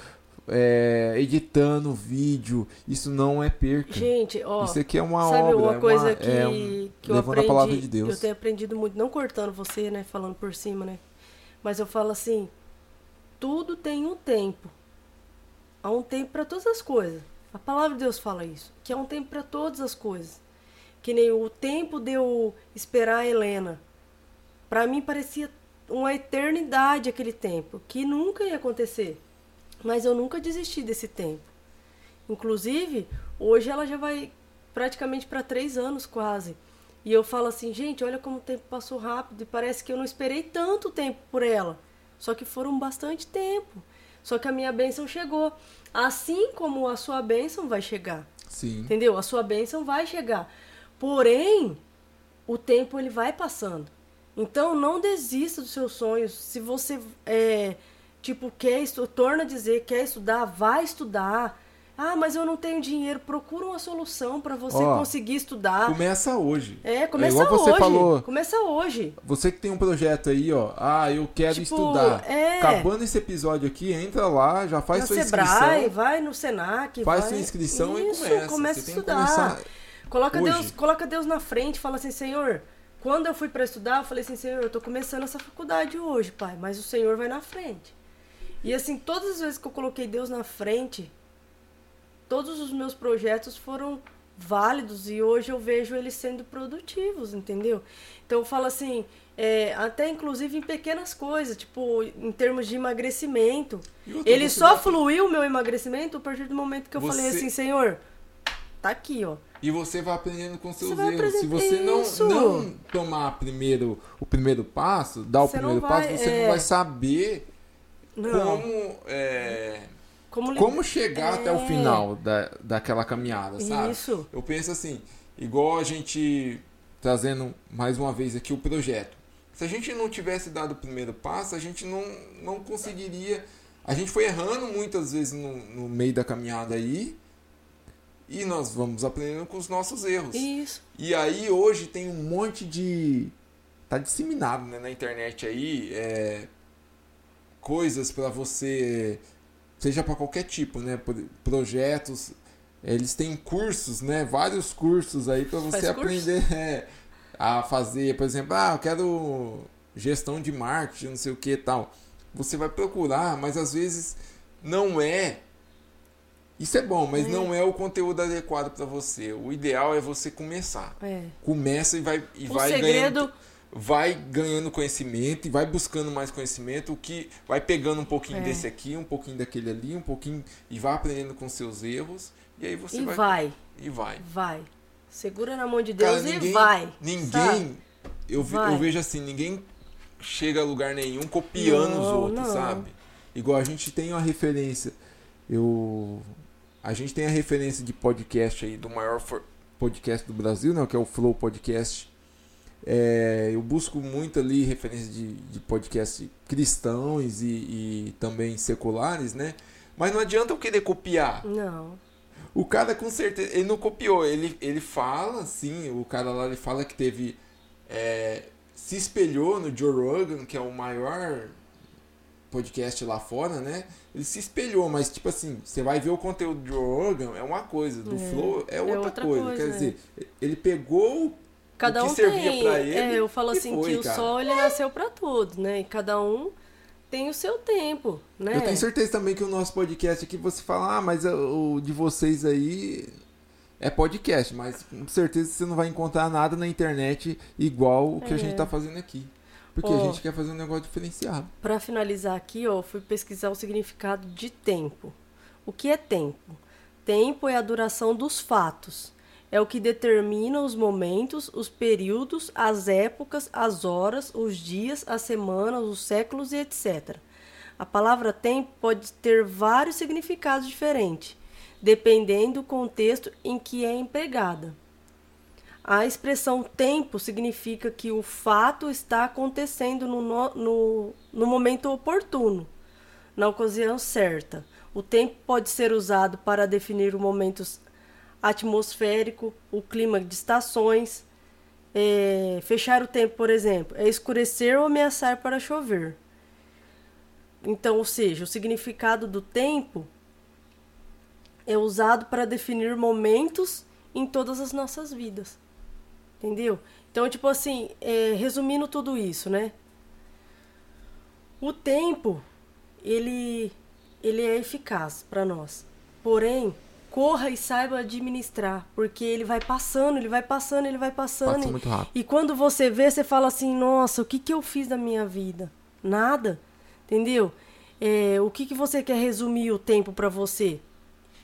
é, editando vídeo, isso não é perca. Gente, ó, isso aqui é uma sabe obra, uma coisa é uma, que, é um, que eu aprendi, a palavra de Deus. eu tenho aprendido muito, não cortando você, né, falando por cima, né, mas eu falo assim, tudo tem um tempo, há um tempo para todas as coisas. A palavra de Deus fala isso, que há um tempo para todas as coisas. Que nem o tempo de eu esperar a Helena. Para mim parecia uma eternidade aquele tempo, que nunca ia acontecer. Mas eu nunca desisti desse tempo. Inclusive, hoje ela já vai praticamente para três anos quase. E eu falo assim, gente, olha como o tempo passou rápido e parece que eu não esperei tanto tempo por ela. Só que foram bastante tempo. Só que a minha bênção chegou. Assim como a sua bênção vai chegar. Sim. Entendeu? A sua bênção vai chegar. Porém, o tempo ele vai passando. Então não desista dos seus sonhos. Se você é, tipo quer estudar, torna a dizer quer estudar, vai estudar. Ah, mas eu não tenho dinheiro. Procura uma solução para você Ó, conseguir estudar. Começa hoje. É, começa é igual você hoje. Falou, começa hoje. Você que tem um projeto aí, ó. Ah, eu quero tipo, estudar. É... Acabando esse episódio aqui, entra lá, já faz Na sua Sebrae, inscrição. vai no Senac, faz vai... sua inscrição Isso, e começa. começa a estudar. Coloca Deus, coloca Deus na frente, fala assim, Senhor, quando eu fui para estudar, eu falei assim, Senhor, eu tô começando essa faculdade hoje, pai, mas o Senhor vai na frente. E assim, todas as vezes que eu coloquei Deus na frente, todos os meus projetos foram válidos e hoje eu vejo eles sendo produtivos, entendeu? Então eu falo assim, é, até inclusive em pequenas coisas, tipo em termos de emagrecimento. Ele só fluiu o meu emagrecimento a partir do momento que eu você... falei assim, Senhor, tá aqui, ó. E você vai aprendendo com seus erros. Se você não, não tomar primeiro, o primeiro passo, dar o primeiro vai, passo, você é... não vai saber não. como. É... Como, como chegar é. até o final da, daquela caminhada, sabe? Isso. Eu penso assim, igual a gente trazendo mais uma vez aqui o projeto. Se a gente não tivesse dado o primeiro passo, a gente não, não conseguiria. A gente foi errando muitas vezes no, no meio da caminhada aí. E nós vamos aprendendo com os nossos erros. Isso. E aí hoje tem um monte de. Tá disseminado né, na internet aí. é, coisas para você. Seja para qualquer tipo, né? pro- Projetos. Eles têm cursos, né? Vários cursos aí para você Faz aprender é, a fazer, por exemplo, ah, eu quero gestão de marketing, não sei o que e tal. Você vai procurar, mas às vezes não é. Isso é bom, mas É. não é o conteúdo adequado para você. O ideal é você começar. É. Começa e vai e O vai segredo. ganhando vai ganhando conhecimento e vai buscando mais conhecimento, o que vai pegando um pouquinho É. desse aqui, um pouquinho daquele ali, um pouquinho e vai aprendendo com seus erros e aí você E vai, vai, e vai. vai. Segura na mão de Deus Cara, e ninguém, vai. ninguém sabe? eu, Vai. eu vejo assim, ninguém chega a lugar nenhum copiando os Não, outros, não. sabe? Igual a gente tem uma referência, eu a gente tem a referência de podcast aí do maior podcast do Brasil, né, que é o Flow Podcast. É, eu busco muito ali referência de, de podcast cristãos e, e também seculares, né? Mas não adianta eu querer copiar. Não. O cara com certeza, ele não copiou, ele, ele fala, sim, o cara lá ele fala que teve. é, se espelhou no Joe Rogan, que é o maior podcast lá fora, né? Ele se espelhou, mas tipo assim, você vai ver o conteúdo do Joe Rogan, é uma coisa, do É, Flow é outra, outra coisa. coisa, Quer é. dizer, ele pegou Cada o que um servia tem. pra ele. é, eu falo assim foi, que o cara. sol ele nasceu pra todos, né? E cada um tem o seu tempo, né? Eu tenho certeza também que o nosso podcast aqui você fala, ah, mas o de vocês aí é podcast, mas com certeza você não vai encontrar nada na internet igual o que a É. gente tá fazendo aqui. Porque a Ó. gente quer fazer um negócio diferenciado. Para finalizar aqui, ó, eu fui pesquisar o significado de tempo. O que é tempo? Tempo é a duração dos fatos. É o que determina os momentos, os períodos, as épocas, as horas, os dias, as semanas, os séculos e etc. A palavra tempo pode ter vários significados diferentes, dependendo do contexto em que é empregada. A expressão tempo significa que o fato está acontecendo no, no, no, momento oportuno, na ocasião certa. O tempo pode ser usado para definir o momento atmosférico, o clima de estações. É, fechar o tempo, por exemplo, é escurecer ou ameaçar para chover. Então, ou seja, o significado do tempo é usado para definir momentos em todas as nossas vidas. Entendeu? Então, tipo assim, é, resumindo tudo isso, né? O tempo, ele, ele é eficaz para nós. Porém, corra e saiba administrar, porque ele vai passando, ele vai passando, ele vai passando. Passa e- muito rápido. e quando você vê, você fala assim: nossa, o que, que eu fiz da minha vida? Nada. Entendeu? É, o que, que você quer resumir o tempo para você?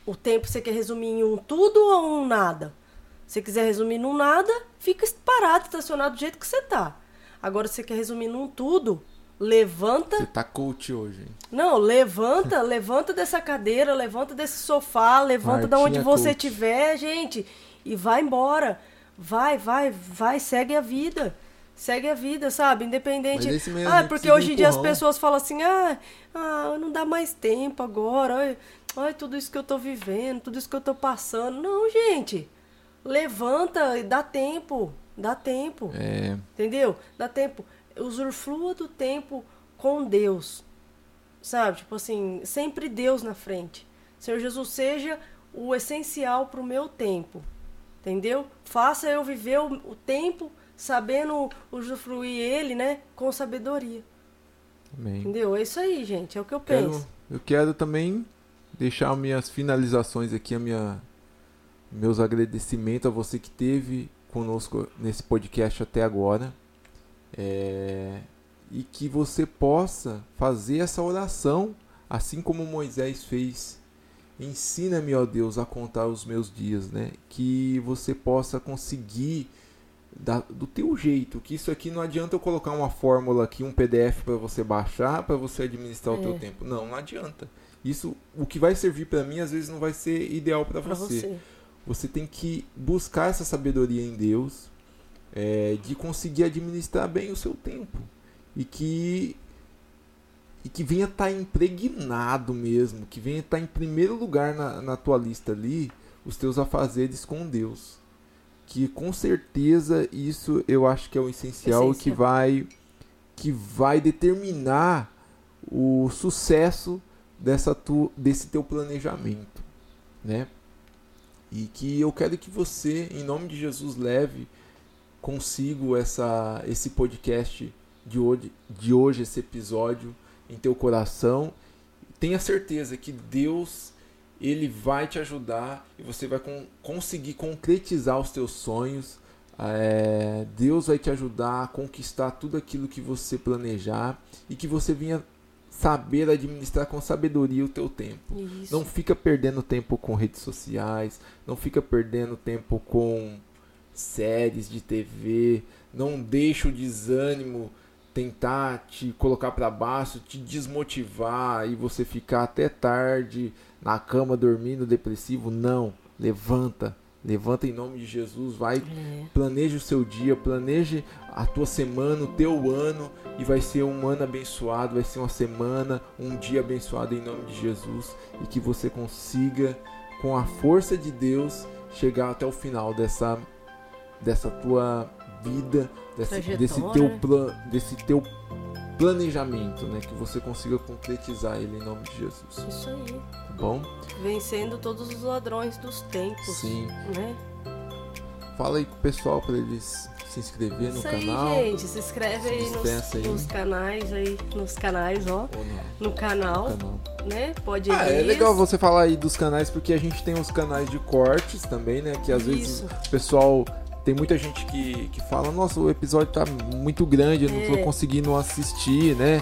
O tempo você quer resumir em um tudo ou um nada? Se quiser resumir num nada, fica parado, estacionado do jeito que você tá. Agora, se você quer resumir num tudo, levanta. Você tá coach hoje, hein? Não, levanta, levanta dessa cadeira, levanta desse sofá, levanta da onde Martinha você estiver, gente, e vai embora. Vai, vai, vai, segue a vida. Segue a vida, sabe? Independente. Mesmo ah, que porque hoje em dia as pessoas falam assim: ah, ah, não dá mais tempo agora. Ai, ai, tudo isso que eu tô vivendo, tudo isso que eu tô passando. Não, gente. Levanta e dá tempo. Dá tempo. É, Entendeu? Dá tempo. Usufrua do tempo com Deus. Sabe? Tipo assim, sempre Deus na frente. Senhor Jesus, seja o essencial pro meu tempo. Entendeu? Faça eu viver o, o tempo sabendo usufruir ele, né? Com sabedoria. amém. Entendeu? É isso aí, gente. É o que eu penso. Quero, eu quero também deixar minhas finalizações aqui, a minha, meus agradecimentos a você que teve conosco nesse podcast até agora. É, e que você possa fazer essa oração, assim como Moisés fez. Ensina-me, ó Deus, a contar os meus dias, né? Que você possa conseguir da, do teu jeito, que isso aqui não adianta eu colocar uma fórmula aqui, um PDF para você baixar, para você administrar o teu É. tempo. Não, não adianta. Isso, o que vai servir para mim, às vezes não vai ser ideal para você. você. Você tem que buscar essa sabedoria em Deus, é, de conseguir administrar bem o seu tempo e que e que venha estar impregnado mesmo, que venha estar em primeiro lugar na, na tua lista ali os teus afazeres com Deus. Que com certeza isso eu acho que é o essencial, Essencial. que vai que vai determinar o sucesso dessa tu, desse teu planejamento, né? E que eu quero que você, em nome de Jesus, leve consigo essa, esse podcast de hoje, de hoje, esse episódio em teu coração. Tenha certeza que Deus ele vai te ajudar e você vai con- conseguir concretizar os teus sonhos. É, Deus vai te ajudar a conquistar tudo aquilo que você planejar e que você venha saber administrar com sabedoria o teu tempo. Isso. Não fica perdendo tempo com redes sociais, não fica perdendo tempo com séries de TV, não deixa o desânimo tentar te colocar para baixo, te desmotivar e você ficar até tarde na cama dormindo depressivo. Não, levanta, levanta em nome de Jesus, vai É. planeje o seu dia, planeje a tua semana, o teu ano e vai ser um ano abençoado, vai ser uma semana, um dia abençoado em nome de Jesus e que você consiga com a força de Deus chegar até o final dessa dessa tua vida, desse, desse teu plan, desse teu planejamento, né, que você consiga concretizar ele em nome de Jesus, Isso aí. tá bom? Vencendo todos os ladrões dos tempos. Sim. Né? Fala aí com o pessoal para eles se inscrever no Isso aí, canal gente. Se inscreve Se aí nos, aí. nos canais aí. Nos canais, ó. ou não. No canal, canal. né? Pode Ah, é legal você falar aí dos canais, porque a gente tem os canais de cortes também, né? Que às vezes Isso. o pessoal. Tem muita gente que, que fala, nossa, o episódio tá muito grande, eu não tô É. conseguindo assistir, né?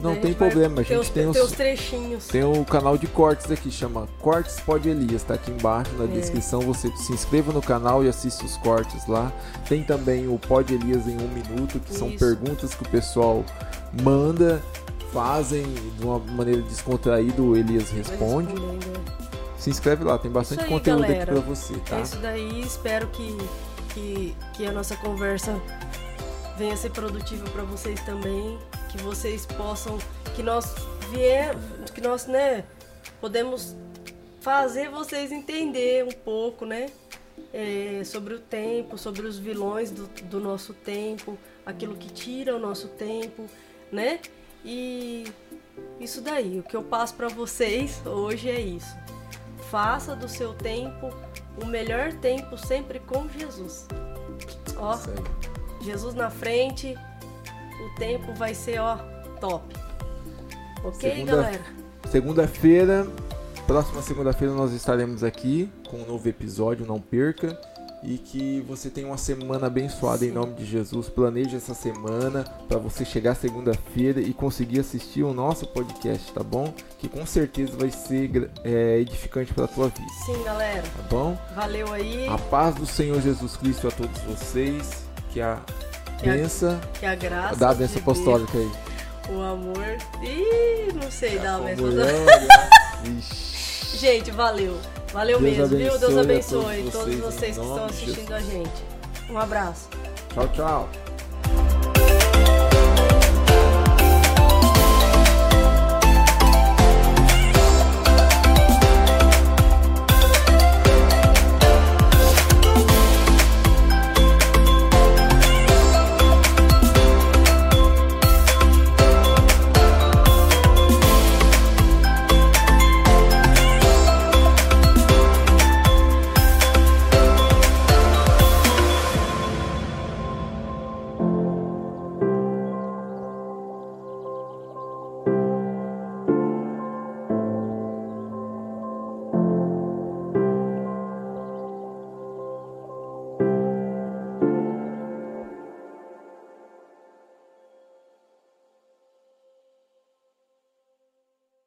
Não A tem problema, a gente os, tem os, os trechinhos. tem o canal de cortes aqui, chama Cortes Pod Elias, tá aqui embaixo na É. descrição. Você se inscreva no canal e assiste os cortes lá. Tem também o Pod Elias em um minuto, que são Isso. perguntas que o pessoal manda, fazem de uma maneira descontraída, o Elias responde. respondendo. Se inscreve lá, tem bastante aí, conteúdo galera. aqui pra você, tá? É isso daí. Espero que, que, que a nossa conversa venha ser produtiva para vocês também. Que vocês possam. Que nós vier. Que nós, né? Podemos fazer vocês entender um pouco, né? é, sobre o tempo, sobre os vilões do, do nosso tempo, aquilo que tira o nosso tempo, né? E isso daí, o que eu passo para vocês hoje é isso. Faça do seu tempo o melhor tempo sempre com Jesus. Ó. Jesus na frente, o tempo vai ser, ó, top. Ok, Segunda- galera? Segunda-feira, próxima segunda-feira nós estaremos aqui com um novo episódio, não perca. E que você tenha uma semana abençoada em Sim. nome de Jesus. Planeje essa semana para você chegar segunda-feira e conseguir assistir o nosso podcast, tá bom? Que com certeza vai ser é, edificante para a tua vida, Sim, galera. tá bom? Valeu aí. A paz do Senhor Jesus Cristo a todos vocês. Que a Que a- benção, Que a graça dá a de benção apostólica aí. o amor. Ih, não sei dar a benção. Vixe. Gente, valeu. Valeu Deus mesmo, viu? Deus abençoe todos todos vocês, vocês em que estão assistindo a gente. Um abraço. Tchau, tchau.